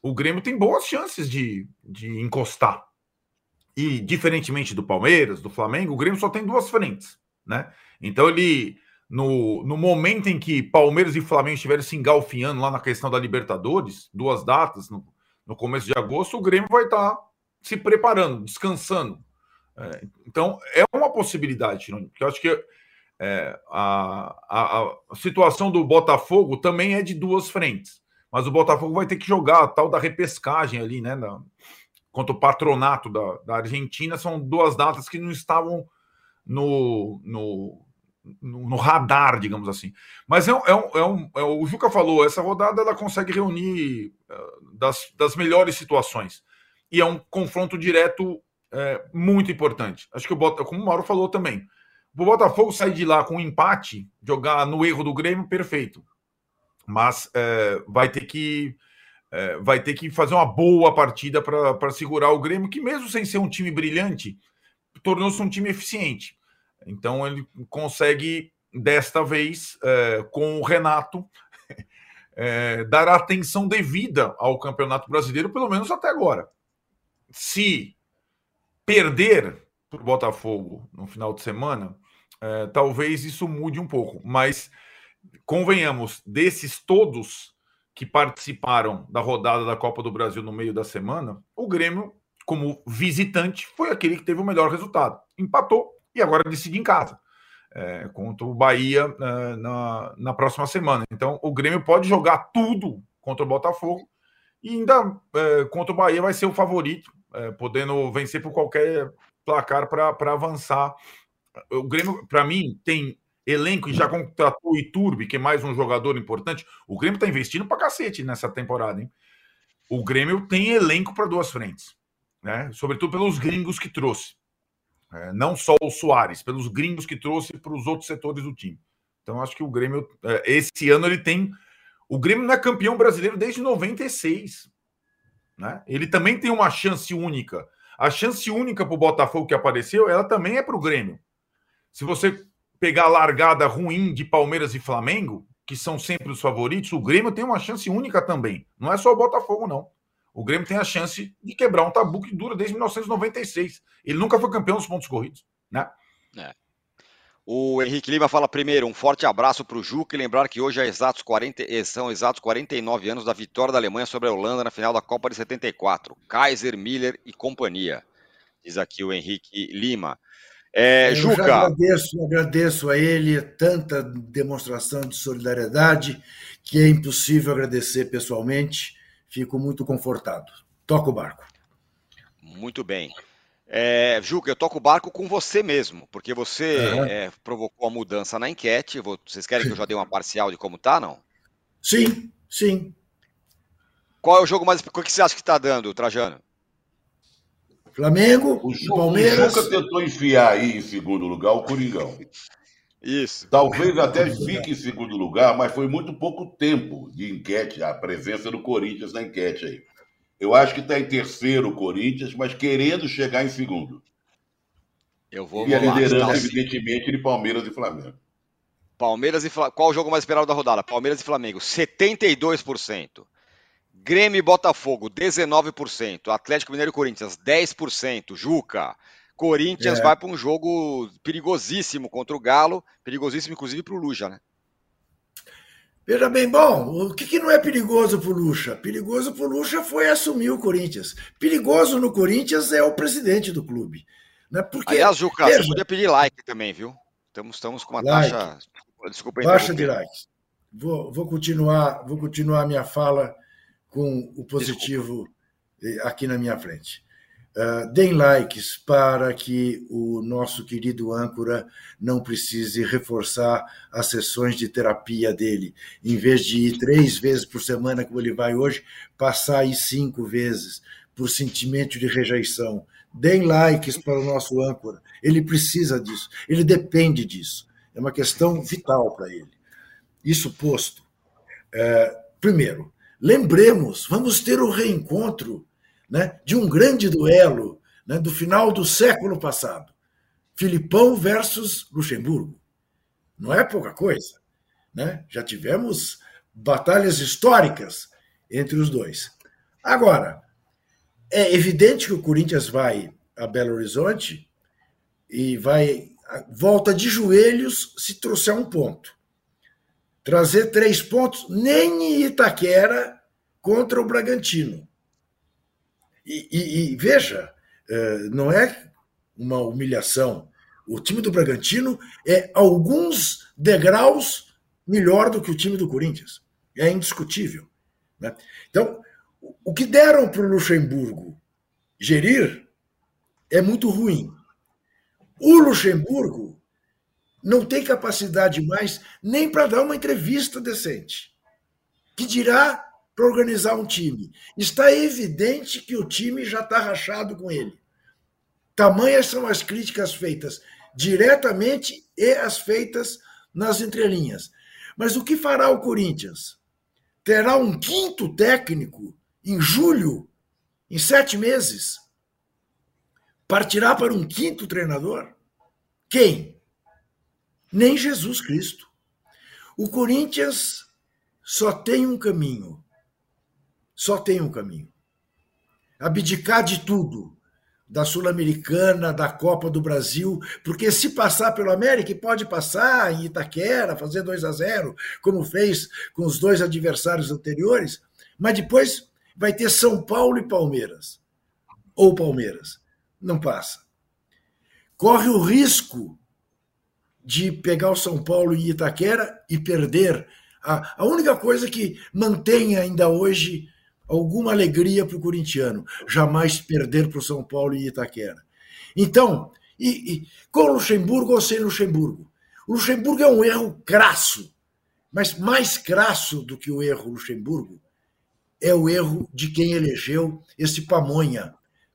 o Grêmio tem boas chances de, de encostar. E, diferentemente do Palmeiras, do Flamengo, o Grêmio só tem duas frentes. Né? Então, ele, no, no momento em que Palmeiras e Flamengo estiverem se engalfinhando lá na questão da Libertadores, duas datas, no, no começo de agosto, o Grêmio vai estar se preparando, descansando. É, então, é uma possibilidade, porque eu acho que é, a, a, a, situação do Botafogo também é de duas frentes. Mas o Botafogo vai ter que jogar a tal da repescagem ali, né? Da, contra o patronato da, da Argentina. São duas datas que não estavam no, no, no, radar, digamos assim. Mas é, é, um, é, um, é o Juca falou, essa rodada ela consegue reunir uh, das, das melhores situações. E é um confronto direto é, muito importante. Acho que o Botafogo, como o Mauro falou também, o Botafogo sair de lá com um empate, jogar no erro do Grêmio, perfeito. Mas é, vai ter que é, vai ter que fazer uma boa partida para segurar o Grêmio, que mesmo sem ser um time brilhante, tornou-se um time eficiente. Então ele consegue, desta vez, é, com o Renato, é, dar a atenção devida ao Campeonato Brasileiro, pelo menos até agora. Se perder para o Botafogo no final de semana, é, talvez isso mude um pouco. Mas convenhamos, desses todos que participaram da rodada da Copa do Brasil no meio da semana, o Grêmio, como visitante, foi aquele que teve o melhor resultado. Empatou e agora decide em casa. É, contra o Bahia é, na, na próxima semana. Então, o Grêmio pode jogar tudo contra o Botafogo e ainda é, contra o Bahia vai ser o favorito, é, podendo vencer por qualquer placar para avançar. O Grêmio, para mim, tem elenco e já contratou o Iturbe, que é mais um jogador importante. O Grêmio está investindo para cacete nessa temporada, hein? O Grêmio tem elenco para duas frentes, né? Sobretudo pelos gringos que trouxe. É, não só o Soares, pelos gringos que trouxe para os outros setores do time. Então, acho que o Grêmio, é, esse ano, ele tem o Grêmio não é campeão brasileiro desde 96. Né? Ele também tem uma chance única. A chance única para o Botafogo que apareceu, ela também é para o Grêmio. Se você pegar a largada ruim de Palmeiras e Flamengo, que são sempre os favoritos, o Grêmio tem uma chance única também. Não é só o Botafogo, não. O Grêmio tem a chance de quebrar um tabu que dura desde 1996. Ele nunca foi campeão dos pontos corridos. Né? É. O Henrique Lima fala primeiro, um forte abraço para o Juca e lembrar que hoje é exatos 40, eh, são exatos 49 anos da vitória da Alemanha sobre a Holanda na final da Copa de 74. Kaiser, Miller e companhia. Diz aqui o Henrique Lima. É, Eu Juca. agradeço, agradeço a ele tanta demonstração de solidariedade que é impossível agradecer pessoalmente. Fico muito confortado. Toca o barco. Muito bem. É, Juca, eu toco o barco com você mesmo, porque você uhum. é, provocou a mudança na enquete. Vou, vocês querem que eu já dê uma parcial de como tá, não? Sim, sim. Qual é o jogo mais. O que você acha que está dando, Trajano? Flamengo, o Juca, Palmeiras. O Juca tentou enfiar aí em segundo lugar o Coringão. Isso. Talvez até fique em segundo lugar, mas foi muito pouco tempo de enquete, a presença do Corinthians na enquete aí. Eu acho que está em terceiro o Corinthians, mas querendo chegar em segundo. Eu vou. E a liderança, evidentemente, de Palmeiras e Flamengo. Palmeiras e Flamengo. Qual o jogo mais esperado da rodada? Palmeiras e Flamengo, 72%. Grêmio e Botafogo, 19%. Atlético Mineiro e Corinthians, 10%. Juca. Corinthians é. vai para um jogo perigosíssimo contra o Galo. Perigosíssimo, inclusive, para o Luja, né? Veja bem, bom, o que, que não é perigoso para o Lucha? Perigoso para o Lucha foi assumir o Corinthians. Perigoso no Corinthians é o presidente do clube. Né? Porque, Aliás, Juca, veja, você podia pedir like também, viu? Estamos, estamos com uma like, taxa. Desculpa Baixa de likes. Vou, vou, continuar, vou continuar a minha fala com o positivo Desculpa. aqui na minha frente. Uh, deem likes para que o nosso querido âncora não precise reforçar as sessões de terapia dele. Em vez de ir três vezes por semana, como ele vai hoje, passar aí cinco vezes por sentimento de rejeição. Deem likes para o nosso âncora. Ele precisa disso. Ele depende disso. É uma questão vital para ele. isso posto, é, primeiro, lembremos, vamos ter o reencontro né, de um grande duelo né, do final do século passado. Filipão versus Luxemburgo. Não é pouca coisa. Né? Já tivemos batalhas históricas entre os dois. Agora, é evidente que o Corinthians vai a Belo Horizonte e vai volta de joelhos se trouxer um ponto. Trazer três pontos, nem em Itaquera contra o Bragantino. E, e, e veja, é, não é uma humilhação. O time do Bragantino é alguns degraus melhor do que o time do Corinthians. É indiscutível. Né? Então, o que deram para o Luxemburgo gerir é muito ruim. O Luxemburgo não tem capacidade mais nem para dar uma entrevista decente. Que dirá para organizar um time? Está evidente que o time já está rachado com ele. Tamanhas são as críticas feitas diretamente e as feitas nas entrelinhas. Mas o que fará o Corinthians? Terá um quinto técnico em julho, em sete meses? Partirá para um quinto treinador? Quem? Nem Jesus Cristo. O Corinthians só tem um caminho. Só tem um caminho. Abdicar de tudo. Da Sul-Americana, da Copa do Brasil, porque se passar pelo América, e pode passar em Itaquera, fazer 2 a 0 como fez com os dois adversários anteriores, mas depois vai ter São Paulo e Palmeiras. Ou Palmeiras. Não passa corre o risco de pegar o São Paulo e Itaquera e perder. A, a única coisa que mantém ainda hoje alguma alegria para o corintiano, jamais perder para o São Paulo e Itaquera. Então, e, e, com Luxemburgo ou sem Luxemburgo? O Luxemburgo é um erro crasso, mas mais crasso do que o erro Luxemburgo é o erro de quem elegeu esse pamonha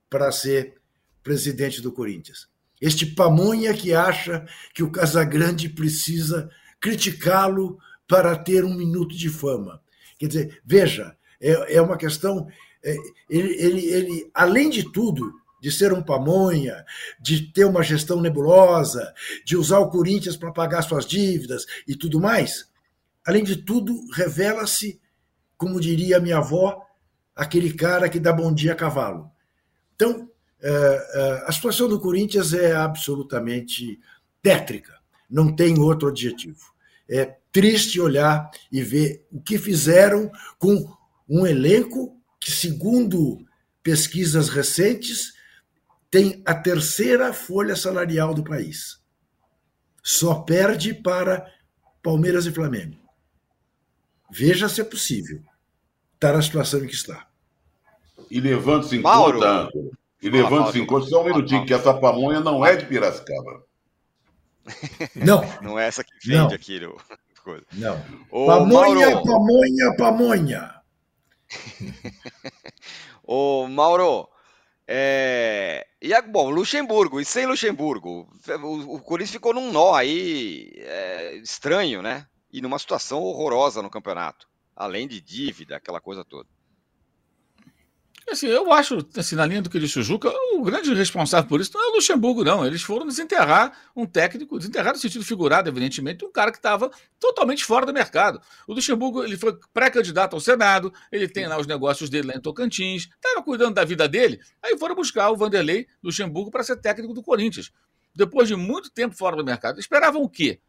para ser presidente do Corinthians. Este pamonha que acha que o Casagrande precisa criticá-lo para ter um minuto de fama. Quer dizer, veja, é, é uma questão. É, ele, ele, ele, além de tudo, de ser um pamonha, de ter uma gestão nebulosa, de usar o Corinthians para pagar suas dívidas e tudo mais, além de tudo, revela-se, como diria minha avó, aquele cara que dá bom dia a cavalo. Então, é, é, a situação do Corinthians é absolutamente tétrica, não tem outro adjetivo. É triste olhar e ver o que fizeram com um elenco que, segundo pesquisas recentes, tem a terceira folha salarial do país. Só perde para Palmeiras e Flamengo. Veja se é possível estar na situação em que está. E levando-se em Mauro. conta, e levando-se em conta, só um minutinho, que essa pamonha não é de Piracicaba. Não. não é essa que vende não. aqui. Não. Ô, pamonha, Mauro... pamonha, pamonha. Ô, Mauro, é... e bom, Luxemburgo, e sem Luxemburgo, o, o Corinthians ficou num nó aí é, estranho, né? E numa situação horrorosa no campeonato, além de dívida, aquela coisa toda. Assim, eu acho, assim, na linha do que disse o Juca, o grande responsável por isso não é o Luxemburgo, não. Eles foram desenterrar um técnico, desenterrar no sentido figurado, evidentemente, um cara que estava totalmente fora do mercado. O Luxemburgo ele foi pré-candidato ao Senado, ele tem lá os negócios dele lá em Tocantins, estava cuidando da vida dele, aí foram buscar o Vanderlei Luxemburgo para ser técnico do Corinthians. Depois de muito tempo fora do mercado. Esperavam o quê?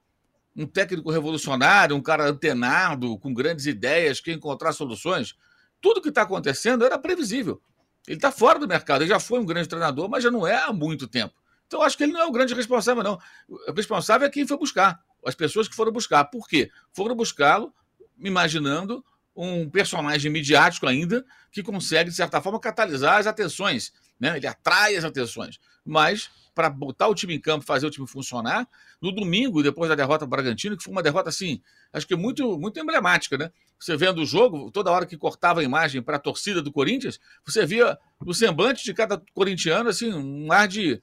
Um técnico revolucionário, um cara antenado, com grandes ideias, que encontrar soluções? Tudo que está acontecendo era previsível. Ele está fora do mercado, ele já foi um grande treinador, mas já não é há muito tempo. Então, acho que ele não é o grande responsável, não. O responsável é quem foi buscar, as pessoas que foram buscar. Por quê? Foram buscá-lo imaginando um personagem midiático ainda que consegue, de certa forma, catalisar as atenções. Né? Ele atrai as atenções. Mas, para botar o time em campo, fazer o time funcionar, no domingo, depois da derrota para Bragantino, que foi uma derrota, assim, acho que muito, muito emblemática, né? Você vendo o jogo, toda hora que cortava a imagem para a torcida do Corinthians, você via no semblante de cada corintiano, assim, um ar de,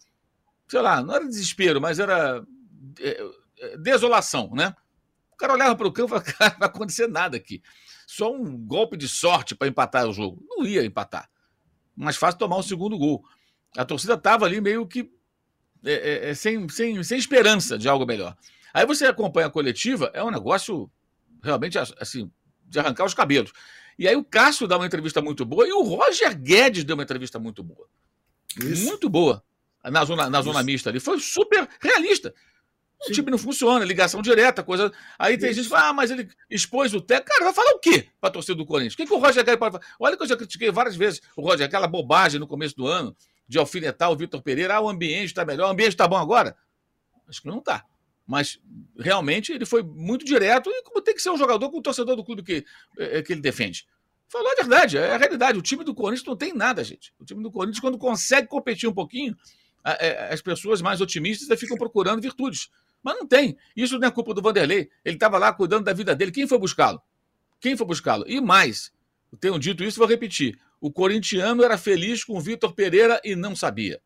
sei lá, não era desespero, mas era é, é, desolação, né? O cara olhava para o campo e falava, cara, não vai acontecer nada aqui. Só um golpe de sorte para empatar o jogo. Não ia empatar. Mais fácil tomar o segundo gol. A torcida estava ali meio que é, é, é, sem, sem, sem esperança de algo melhor. Aí você acompanha a coletiva, é um negócio realmente assim, de arrancar os cabelos. E aí o Cássio dá uma entrevista muito boa e o Roger Guedes deu uma entrevista muito boa. Isso. Muito boa. Na zona, na zona mista ali. Foi super realista. O time não funciona, ligação direta, coisa. Aí tem Isso. gente que fala, ah, mas ele expôs o técnico. Cara, vai falar o quê para torcida do Corinthians? O que, que o Roger Guedes pode falar? Olha que eu já critiquei várias vezes o Roger, aquela bobagem no começo do ano de alfinetar o Vitor Pereira. Ah, o ambiente está melhor. O ambiente está bom agora? Acho que não está. Mas realmente ele foi muito direto e como tem que ser um jogador com o torcedor do clube que, é, que ele defende. Falou a verdade, é a realidade. O time do Corinthians não tem nada, gente. O time do Corinthians, quando consegue competir um pouquinho, é, as pessoas mais otimistas ficam procurando virtudes. Mas não tem. Isso não é culpa do Vanderlei. Ele estava lá cuidando da vida dele. Quem foi buscá-lo? Quem foi buscá-lo? E mais, eu tenho dito isso, vou repetir. O corintiano era feliz com o Vitor Pereira e não sabia.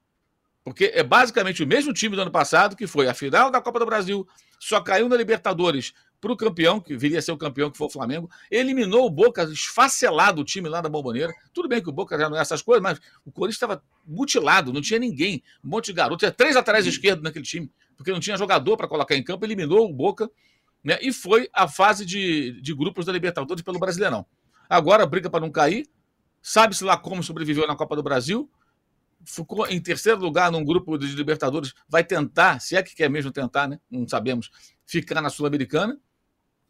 Porque é basicamente o mesmo time do ano passado, que foi a final da Copa do Brasil, só caiu na Libertadores para o campeão, que viria a ser o campeão, que foi o Flamengo, eliminou o Boca, esfacelado o time lá da Bomboneira. Tudo bem que o Boca já não é essas coisas, mas o Corinthians estava mutilado, não tinha ninguém. Um monte de garoto, tinha três atrás esquerdo naquele time, porque não tinha jogador para colocar em campo, eliminou o Boca, né? E foi a fase de, de grupos da Libertadores pelo Brasileirão. Agora briga para não cair, sabe-se lá como sobreviveu na Copa do Brasil, ficou em terceiro lugar num grupo de Libertadores, vai tentar, se é que quer mesmo tentar, né? Não sabemos, ficar na Sul-Americana.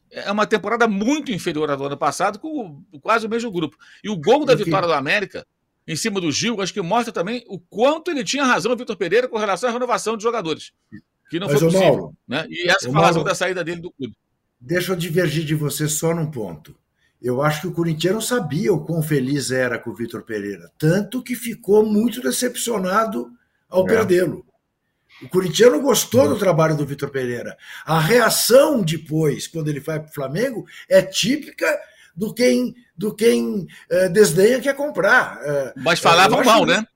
É uma temporada muito inferior à do ano passado, com quase o mesmo grupo. E o gol da vitória do América, em cima do Gil, acho que mostra também o quanto ele tinha razão, o Vitor Pereira, com relação à renovação de jogadores. Que não Mas, foi possível. Mauro, né? E essa foi a razão da saída dele do clube. Deixa eu divergir de você só num ponto. Eu acho que o corintiano sabia o quão feliz era com o Vitor Pereira, tanto que ficou muito decepcionado ao é. perdê-lo. O corintiano gostou do trabalho do Vitor Pereira. A reação depois, quando ele vai para o Flamengo, é típica do quem do quem uh, desdenha quer comprar. Uh, Mas falavam mal, que... né?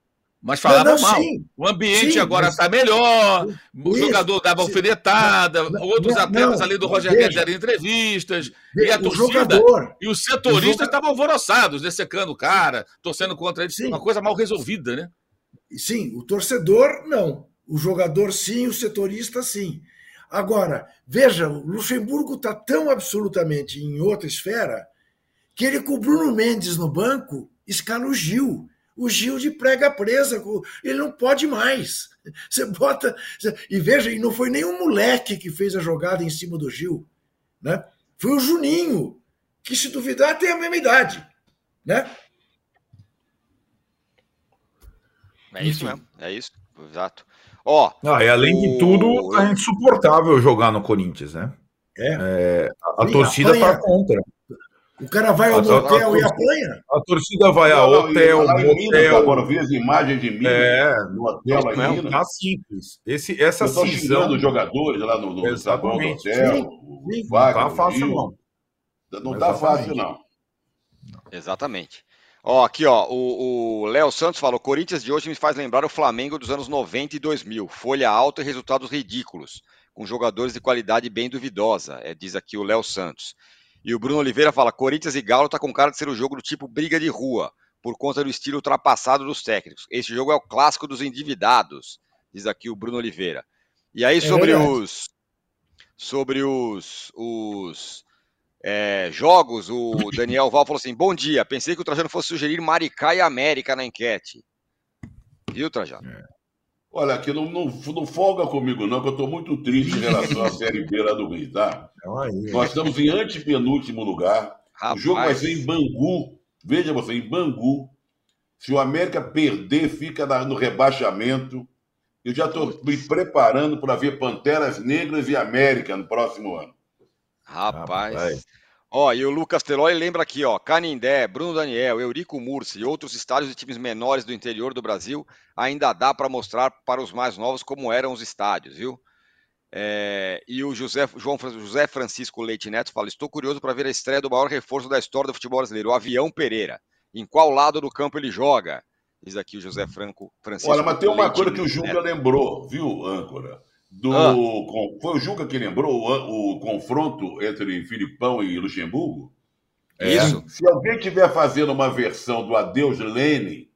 Mas falavam não, não, mal. Sim, o ambiente sim, agora está mas... melhor, o Isso, jogador dava alfinetada, outros atletas ali do Roger Guedes deram entrevistas, veja, e a torcida jogador, e os setoristas estavam alvoroçados, dessecando o cara, torcendo contra ele. Sim. Uma coisa mal resolvida, né? Sim, o torcedor não. O jogador sim, o setorista sim. Agora, veja, o Luxemburgo está tão absolutamente em outra esfera que ele com o Bruno Mendes no banco escala o Gil de prega presa, ele não pode mais. Você bota. E veja, e não foi nenhum moleque que fez a jogada em cima do Gil. Né? Foi o Juninho, que se duvidar tem a mesma idade. Né? É isso mesmo, é isso, exato. Ó, oh, e além o... de tudo, é insuportável jogar no Corinthians, né? É. é a, a torcida apanha, tá contra. O cara vai ao motel e apanha? A torcida vai ao hotel, motel. Minas, agora eu vi as imagens de Minas é, no hotel lá em Minas. Tá simples. Esse, essa eu cisão... os jogadores lá no, no Exatamente. do hotel. Sim, sim. não tá fácil, não. Não tá fácil, não. Exatamente. Ó, aqui, ó, o Léo Santos falou: Corinthians de hoje me faz lembrar o Flamengo dos anos 90 e 2000. Folha alta e resultados ridículos, com jogadores de qualidade bem duvidosa, é, diz aqui o Léo Santos. E o Bruno Oliveira fala: Corinthians e Galo tá com cara de ser um jogo do tipo briga de rua, por conta do estilo ultrapassado dos técnicos. Esse jogo é o clássico dos endividados, diz aqui o Bruno Oliveira. E aí, é sobre é os. Sobre os. os é, jogos, o Daniel Val falou assim: bom dia. Pensei que o Trajano fosse sugerir Maricá e América na enquete. Viu, Trajano? É. Olha, aqui não, não, não, folga comigo, não, que eu estou muito triste em relação à Série B lá do Rio, tá? Nós estamos em antepenúltimo lugar. Rapaz. O jogo vai ser em Bangu. Veja você, em Bangu. Se o América perder, fica no rebaixamento. Eu já estou me preparando para ver Panteras Negras e América no próximo ano. Rapaz. Rapaz. Ó, e o Lucas Telói lembra aqui, ó, Canindé, Bruno Daniel, Eurico Mursi e outros estádios de times menores do interior do Brasil, ainda dá para mostrar para os mais novos como eram os estádios, viu? É, e o José, João, José Francisco Leite Neto fala: Estou curioso para ver a estreia do maior reforço da história do futebol brasileiro, o Avião Pereira. Em qual lado do campo ele joga? Diz aqui o José Franco Francisco. Olha, mas tem uma Leite coisa que o Juca lembrou, viu, âncora? Do. Ah. Foi o Juca que lembrou o, o, confronto entre Filipão e Luxemburgo? É. Isso. Se alguém estiver fazendo uma versão do Adeus Lene,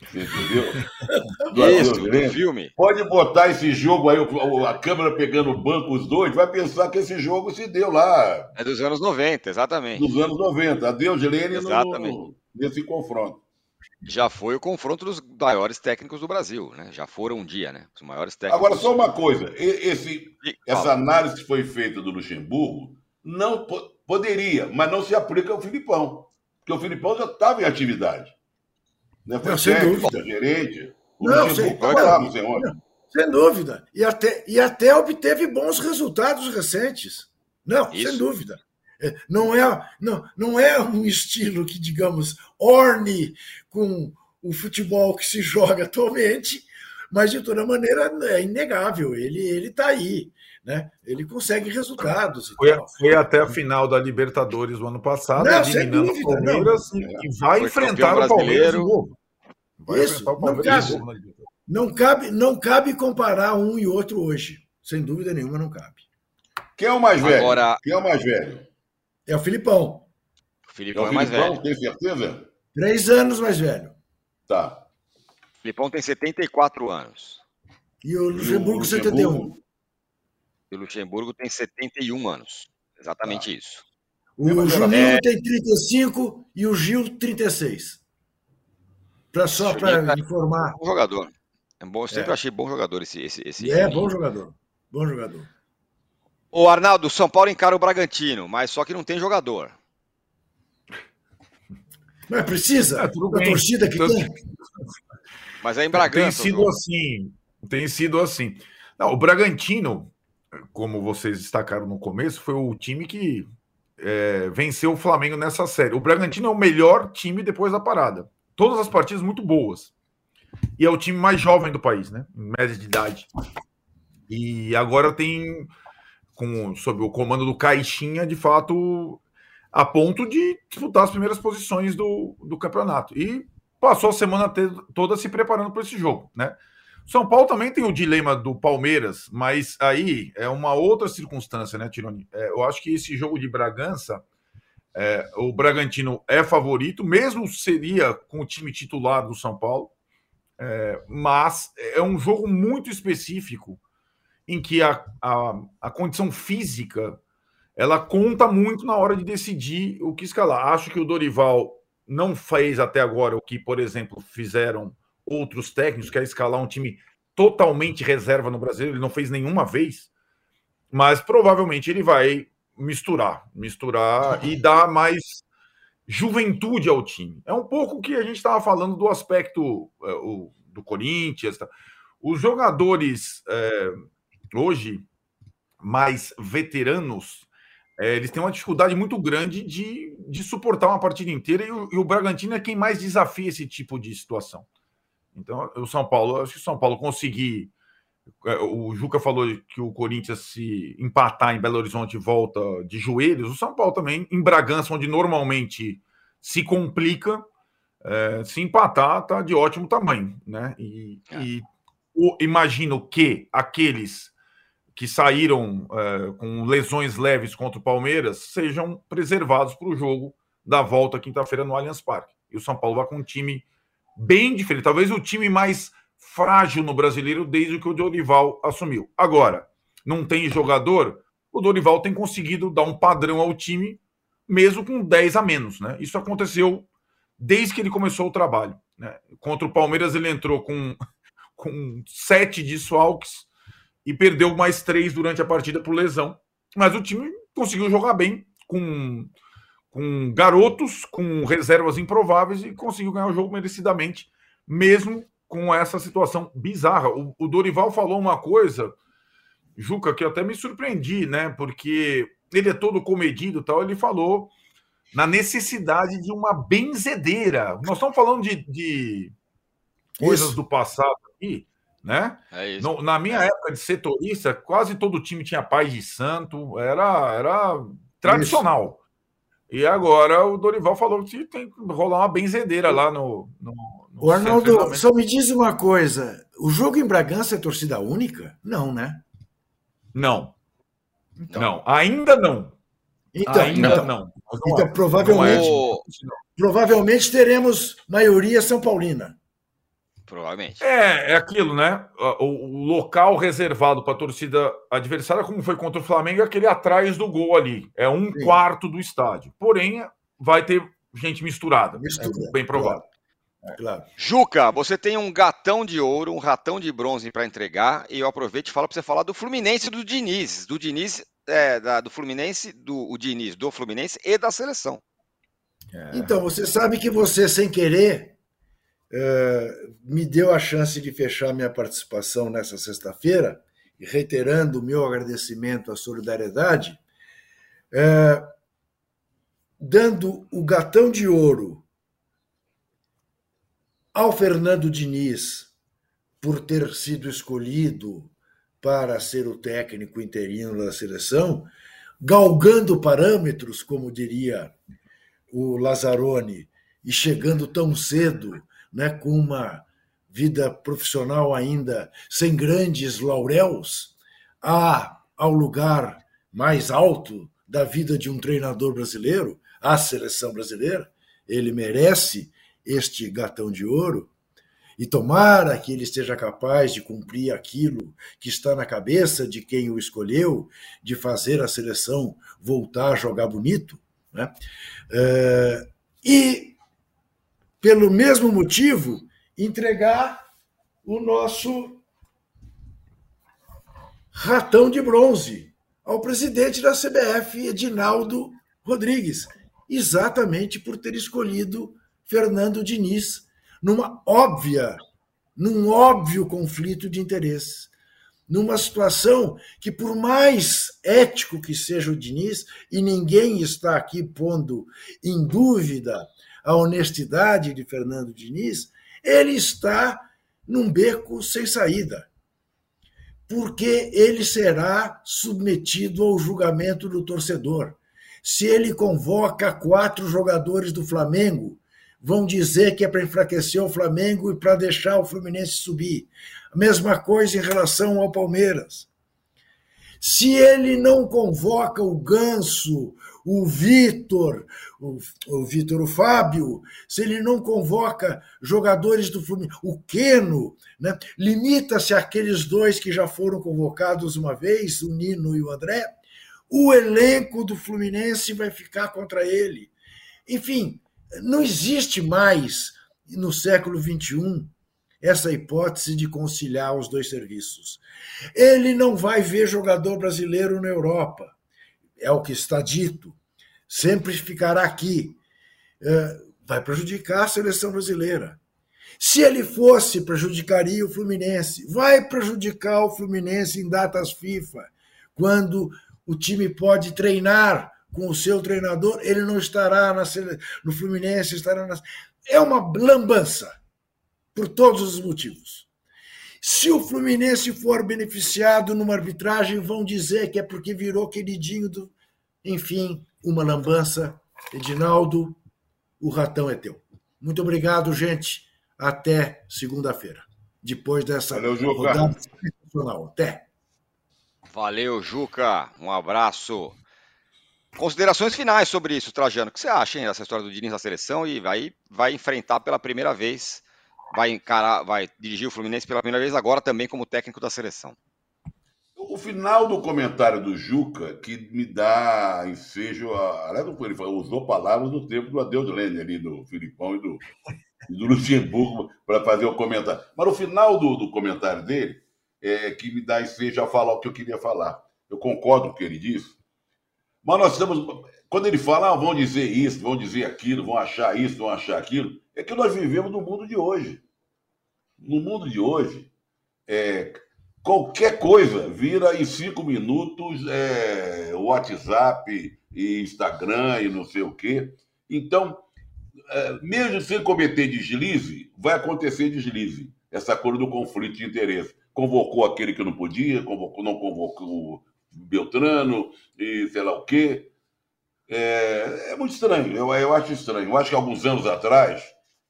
você entendeu? Do Isso, Adeus filme. Pode botar esse jogo aí, a câmera pegando o banco, os dois, vai pensar que esse jogo se deu lá. É dos anos 90, exatamente. Dos anos 90. Adeus Lene exatamente. No, nesse confronto já foi o confronto dos maiores técnicos do Brasil, né? Já foram um dia, né? Os maiores técnicos. Agora, só uma coisa: esse, essa análise que foi feita do Luxemburgo não poderia, mas não se aplica ao Filipão. Porque o Filipão já estava em atividade. Né? Foi não, técnico, sem gerente. O não, Luxemburgo estava lá, não sei onde. Sem dúvida. E até, e até obteve bons resultados recentes. Não, Isso. sem dúvida. É, não é, não, não é um estilo que, digamos, orne com o futebol que se joga atualmente, mas de toda maneira é inegável, ele está aí. Né? Ele consegue resultados. Foi, foi, até a final da Libertadores do ano passado, não, eliminando o Palmeiras não. e vai enfrentar o Palmeiras de novo. Vai Isso, enfrentar o Palmeiras não cabe, não cabe, não cabe comparar um e outro hoje. Sem dúvida nenhuma, não cabe. Quem é o mais velho? Agora... Quem é o mais velho? É o Filipão. O Filipão é, o é mais Filipão, velho. Tem certeza? Três anos mais velho. Tá. O Filipão tem 74 anos. E o Luxemburgo, e o 71. E o Luxemburgo tem 71 anos. Exatamente tá. isso. O Juninho é... tem 35 e o Gil 36. Pra, só para tá... informar. Bom jogador. É bom, eu sempre é. achei bom jogador esse. esse, esse é, Juninho. bom jogador. Bom jogador. O Arnaldo, São Paulo encara o Bragantino, mas só que não tem jogador. Mas precisa? É, a torcida que tem. Mas é em Bragança. Tem sido assim. Tem sido assim. Não, o Bragantino, como vocês destacaram no começo, foi o time que é, venceu o Flamengo nessa série. O Bragantino é o melhor time depois da parada. Todas as partidas muito boas. E é o time mais jovem do país, né? Em média de idade. E agora tem com, sob o comando do Caixinha, de fato, a ponto de disputar as primeiras posições do, do campeonato. E passou a semana toda se preparando para esse jogo, né? São Paulo também tem o dilema do Palmeiras, mas aí é uma outra circunstância, né, Tironi? É, eu acho que esse jogo de Bragança, é, o Bragantino é favorito, mesmo seria com o time titular do São Paulo, é, mas é um jogo muito específico em que a, a, a condição física ela conta muito na hora de decidir o que escalar. Acho que o Dorival não fez até agora o que, por exemplo, fizeram outros técnicos, que é escalar um time totalmente reserva no Brasil. Ele não fez nenhuma vez, mas provavelmente ele vai misturar, misturar e dar mais juventude ao time. É um pouco o que a gente estava falando do aspecto é, o, do Corinthians. Tá? Os jogadores é, hoje mais veteranos, é, eles têm uma dificuldade muito grande de, de suportar uma partida inteira e o, e o, Bragantino é quem mais desafia esse tipo de situação. Então, o São Paulo, acho que o São Paulo conseguir. É, o Juca falou que o Corinthians se empatar em Belo Horizonte volta de joelhos. O São Paulo também, em Bragança, onde normalmente se complica, é, se empatar, tá de ótimo tamanho, né? E, é. e o, imagino que aqueles que saíram é, com lesões leves contra o Palmeiras sejam preservados para o jogo da volta quinta-feira no Allianz Parque. E o São Paulo vai com um time bem diferente, talvez o time mais frágil no brasileiro desde que o Dorival assumiu. Agora, não tem jogador, o Dorival tem conseguido dar um padrão ao time, mesmo com 10 a menos. Né? Isso aconteceu desde que ele começou o trabalho. Né? Contra o Palmeiras, ele entrou com, com sete desfalques e perdeu mais três durante a partida por lesão. Mas o time conseguiu jogar bem com, com garotos, com reservas improváveis e conseguiu ganhar o jogo merecidamente, mesmo com essa situação bizarra. O, o Dorival falou uma coisa, Juca, que eu até me surpreendi, né? Porque ele é todo comedido tal. Ele falou na necessidade de uma benzedeira. Nós estamos falando de, de coisas do passado aqui né? É no, na minha época de setorista, quase todo time tinha paz de santo, era, era tradicional. Isso. E agora o Dorival falou que tem que rolar uma benzedeira lá no. no, no o Arnaldo, só me diz uma coisa: o jogo em Bragança é torcida única? Não, né? Não. Então. Não, ainda não. Então, ainda então, não. Então, provavelmente, provavelmente teremos maioria São Paulina. Provavelmente. É, é aquilo, né? O, o local reservado para a torcida adversária, como foi contra o Flamengo, é aquele atrás do gol ali. É um Sim. quarto do estádio. Porém, vai ter gente misturada. Mistura, é bem provável. É, claro. Juca, você tem um gatão de ouro, um ratão de bronze para entregar, e eu aproveito e falo para você falar do Fluminense do Diniz. Do Diniz, é, da, do Fluminense, do o Diniz, do Fluminense e da seleção. É. Então, você sabe que você, sem querer, me deu a chance de fechar minha participação nessa sexta-feira, reiterando o meu agradecimento à solidariedade, é, dando o gatão de ouro ao Fernando Diniz por ter sido escolhido para ser o técnico interino da seleção, galgando parâmetros, como diria o Lazzaroni, e chegando tão cedo, né, com uma vida profissional ainda sem grandes lauréus, a, ao lugar mais alto da vida de um treinador brasileiro, a seleção brasileira. Ele merece este gatão de ouro, e tomara que ele esteja capaz de cumprir aquilo que está na cabeça de quem o escolheu, de fazer a seleção voltar a jogar bonito. Né? É, e, pelo mesmo motivo, entregar o nosso ratão de bronze ao presidente da CBF, Edinaldo Rodrigues, exatamente por ter escolhido Fernando Diniz numa óbvia, num óbvio conflito de interesses, numa situação que, por mais ético que seja o Diniz, e ninguém está aqui pondo em dúvida a honestidade de Fernando Diniz, ele está num beco sem saída. Porque ele será submetido ao julgamento do torcedor. Se ele convoca quatro jogadores do Flamengo vão dizer que é para enfraquecer o Flamengo e para deixar o Fluminense subir. A mesma coisa em relação ao Palmeiras. Se ele não convoca o Ganso, o Vitor, o, o Vitor, o Fábio, se ele não convoca jogadores do Fluminense, o Queno, né? limita-se àqueles dois que já foram convocados uma vez, o Nino e o André, o elenco do Fluminense vai ficar contra ele. Enfim, não existe mais, no século XXI, essa hipótese de conciliar os dois serviços. Ele não vai ver jogador brasileiro na Europa, é o que está dito. Sempre ficará aqui. É, vai prejudicar a seleção brasileira. Se ele fosse, prejudicaria o Fluminense. Vai prejudicar o Fluminense em datas FIFA, quando o time pode treinar com o seu treinador, ele não estará na, no Fluminense, estará na. É uma lambança, por todos os motivos. Se o Fluminense for beneficiado numa arbitragem, vão dizer que é porque virou queridinho do. Enfim, uma lambança. Edinaldo, o ratão é teu. Muito obrigado, gente. Até segunda-feira. Depois dessa Valeu, rodada sensacional. Até. Valeu, Juca. Um abraço. Considerações finais sobre isso, Trajano. O que você acha, hein, dessa história do Diniz na seleção e vai, vai enfrentar pela primeira vez, vai encarar, vai dirigir o Fluminense pela primeira vez agora também como técnico da seleção. O final do comentário do Juca que me dá ensejo a. Aliás, ele usou palavras do tempo do Adeus Lene ali, do Filipão e do, e do Luxemburgo, para fazer o comentário. Mas o final do, do comentário dele é que me dá ensejo a falar o que eu queria falar. Eu concordo com o que ele disse, mas nós estamos. Quando ele fala, ah, vão dizer isso, vão dizer aquilo, vão achar isso, vão achar aquilo, é que nós vivemos no mundo de hoje. No mundo de hoje, é, qualquer coisa vira em cinco minutos é, WhatsApp e Instagram e não sei o quê. Então, é, mesmo sem cometer deslize, vai acontecer deslize. Essa coisa do conflito de interesse. Convocou aquele que não podia, convocou, não convocou Beltrano e sei lá o quê. É, é muito estranho, eu, eu acho estranho. Eu acho que alguns anos atrás,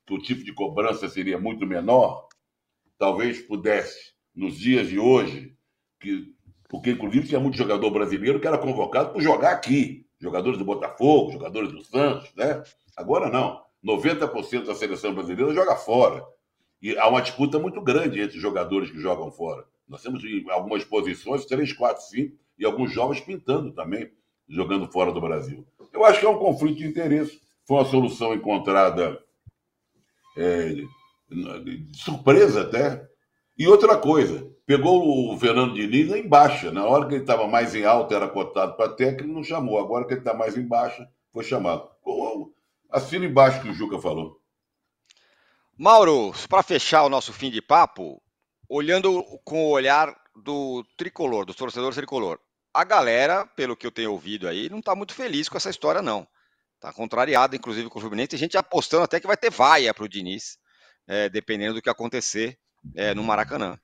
que o tipo de cobrança seria muito menor, talvez pudesse, nos dias de hoje, que Porque, inclusive, tinha muito jogador brasileiro que era convocado para jogar aqui. Jogadores do Botafogo, jogadores do Santos, né? Agora não. 90% da seleção brasileira joga fora. E há uma disputa muito grande entre os jogadores que jogam fora. Nós temos em algumas posições, três, quatro, cinco, e alguns jovens pintando também, jogando fora do Brasil. Eu acho que é um conflito de interesse. Foi uma solução encontrada é, de surpresa até. E outra coisa, pegou o Fernando Diniz em baixa. Na hora que ele estava mais em alta, era cotado para técnico, não chamou. Agora que ele está mais em baixa, foi chamado. Assina embaixo que o Juca falou. Mauro, para fechar o nosso fim de papo, olhando com o olhar do tricolor, dos torcedores tricolor, a galera, pelo que eu tenho ouvido aí, não está muito feliz com essa história, não. Está contrariada, inclusive, com o Fluminense. Tem gente apostando até que vai ter vaia para o Diniz, é, dependendo do que acontecer é, no Maracanã.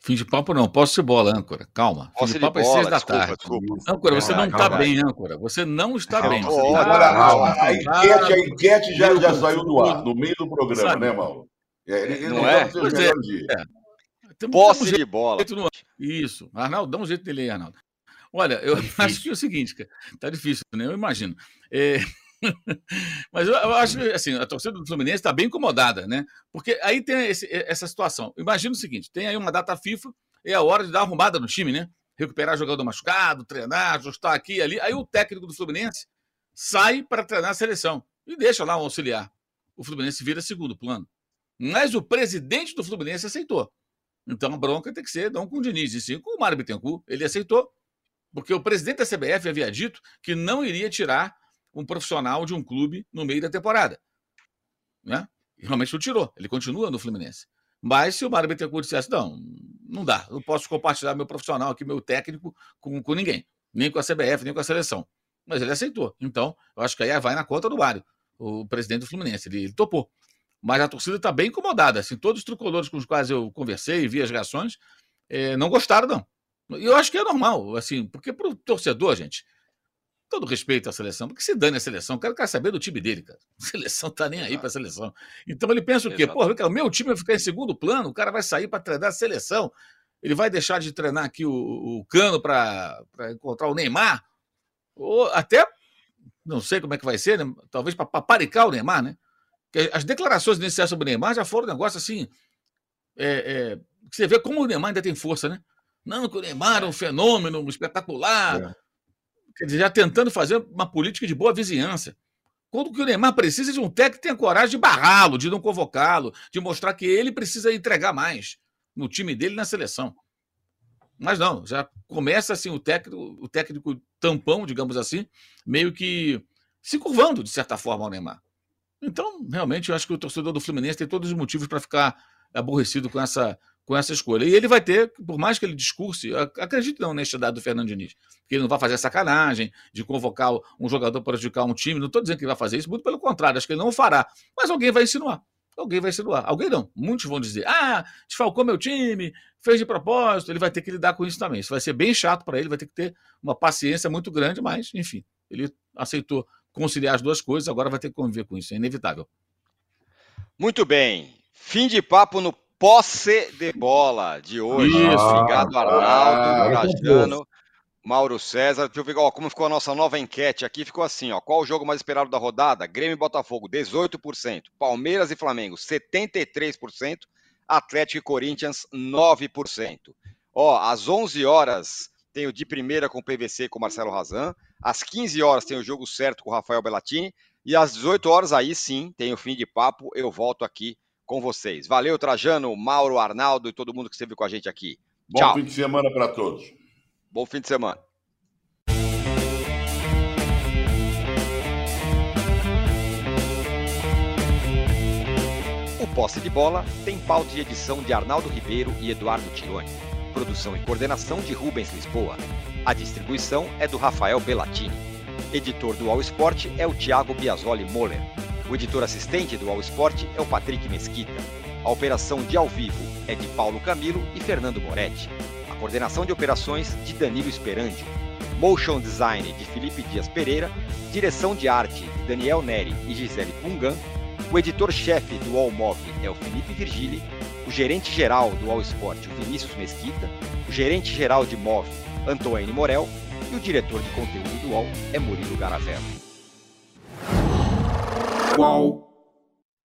Fim de papo não, posso ser bola, âncora. Calma. Fim de, de papo é bola, é seis da desculpa, tarde. Desculpa. Âncora, você não está bem, âncora. Você não está bem. Tá... a, enquete, a enquete já, já saiu do ar, no meio do programa, Sabe? né, Mauro? É, ele, ele não, não é? Pois é. é. Posse de bola. Isso. Arnaldo, dá um jeito dele aí, Arnaldo. Olha, eu tá acho que é o seguinte, cara. Tá difícil, né? Eu imagino. É... Mas eu, eu, acho que assim, a torcida do Fluminense está bem incomodada, né? Porque aí tem esse, essa situação. Imagina o seguinte: tem aí uma data FIFA, é a hora de dar arrumada no time, né? Recuperar jogador machucado, treinar, ajustar aqui e ali. Aí o técnico do Fluminense sai para treinar a seleção e deixa lá um auxiliar. O Fluminense vira segundo plano. Mas o presidente do Fluminense aceitou. Então a bronca tem que ser não com o Diniz, e sim com o Mário Bittencourt. Ele aceitou, porque o presidente da CBF havia dito que não iria tirar um profissional de um clube no meio da temporada. Né? E realmente não tirou, ele continua no Fluminense. Mas se o Mário Bittencourt dissesse, não, não dá, não posso compartilhar meu profissional aqui, meu técnico, com, com ninguém, nem com a CBF, nem com a seleção. Mas ele aceitou. Então, eu acho que aí vai na conta do Mário, o presidente do Fluminense. Ele, ele topou. Mas a torcida está bem incomodada. Assim, todos os tricolores com os quais eu conversei e vi as reações é, não gostaram, não. E eu acho que é normal, assim, porque para o torcedor, gente, todo respeito à seleção, porque se dane a seleção, o cara quer saber do time dele, cara. A seleção tá nem aí para a seleção. Então ele pensa o quê? Pô, o meu time vai ficar em segundo plano, o cara vai sair para treinar a seleção. Ele vai deixar de treinar aqui o, o Cano para encontrar o Neymar? Ou até, não sei como é que vai ser, né? talvez para paparicar o Neymar, né? Porque as declarações iniciais sobre o Neymar já foram um negócio assim. É, é, você vê como o Neymar ainda tem força, né? Não, que o Neymar é um fenômeno espetacular. É quer dizer, já tentando fazer uma política de boa vizinhança. Quando que o Neymar precisa de um técnico que tenha coragem de barrá-lo, de não convocá-lo, de mostrar que ele precisa entregar mais no time dele na seleção. Mas não, já começa assim o técnico, o técnico tampão, digamos assim, meio que se curvando de certa forma ao Neymar. Então, realmente, eu acho que o torcedor do Fluminense tem todos os motivos para ficar aborrecido com essa com essa escolha. E ele vai ter, por mais que ele discurse, acredito na honestidade do Fernando Diniz, que ele não vai fazer sacanagem de convocar um jogador para prejudicar um time. Não estou dizendo que ele vai fazer isso, muito pelo contrário, acho que ele não fará. Mas alguém vai insinuar. Alguém vai insinuar. Alguém não. Muitos vão dizer: ah, desfalcou meu time, fez de propósito. Ele vai ter que lidar com isso também. Isso vai ser bem chato para ele, vai ter que ter uma paciência muito grande, mas, enfim, ele aceitou conciliar as duas coisas, agora vai ter que conviver com isso, é inevitável. Muito bem. Fim de papo no posse de bola de hoje. Isso. Obrigado, Arnaldo, ah, Trajano, Mauro César. Deixa eu ver ó, como ficou a nossa nova enquete aqui. Ficou assim, ó. Qual o jogo mais esperado da rodada? Grêmio e Botafogo, 18%. Palmeiras e Flamengo, 73%. Atlético e Corinthians, 9%. Ó, às 11 horas tem o de primeira com o PVC com o Marcelo Razan. Às 15 horas tem o jogo certo com o Rafael Bellatini. E às 18 horas, aí sim, tem o fim de papo. Eu volto aqui com vocês. Valeu, Trajano, Mauro, Arnaldo e todo mundo que esteve com a gente aqui. Bom Tchau. fim de semana para todos. Bom fim de semana. O Posse de Bola tem pauta de edição de Arnaldo Ribeiro e Eduardo Tironi. Produção e coordenação de Rubens Lisboa. A distribuição é do Rafael Bellatini. Editor do All Sport é o Thiago Biasoli Moller. O editor assistente do All Sport é o Patrick Mesquita. A operação de ao vivo é de Paulo Camilo e Fernando Moretti. A coordenação de operações de Danilo Esperandio. Motion Design de Felipe Dias Pereira. Direção de arte de Daniel Neri e Gisele Pungan. O editor-chefe do All Move é o Felipe Virgili o gerente-geral do All Sport, o Vinícius Mesquita, o gerente-geral de MOV, Antoine Morel, e o diretor de conteúdo do UOL é Murilo Garavello qual.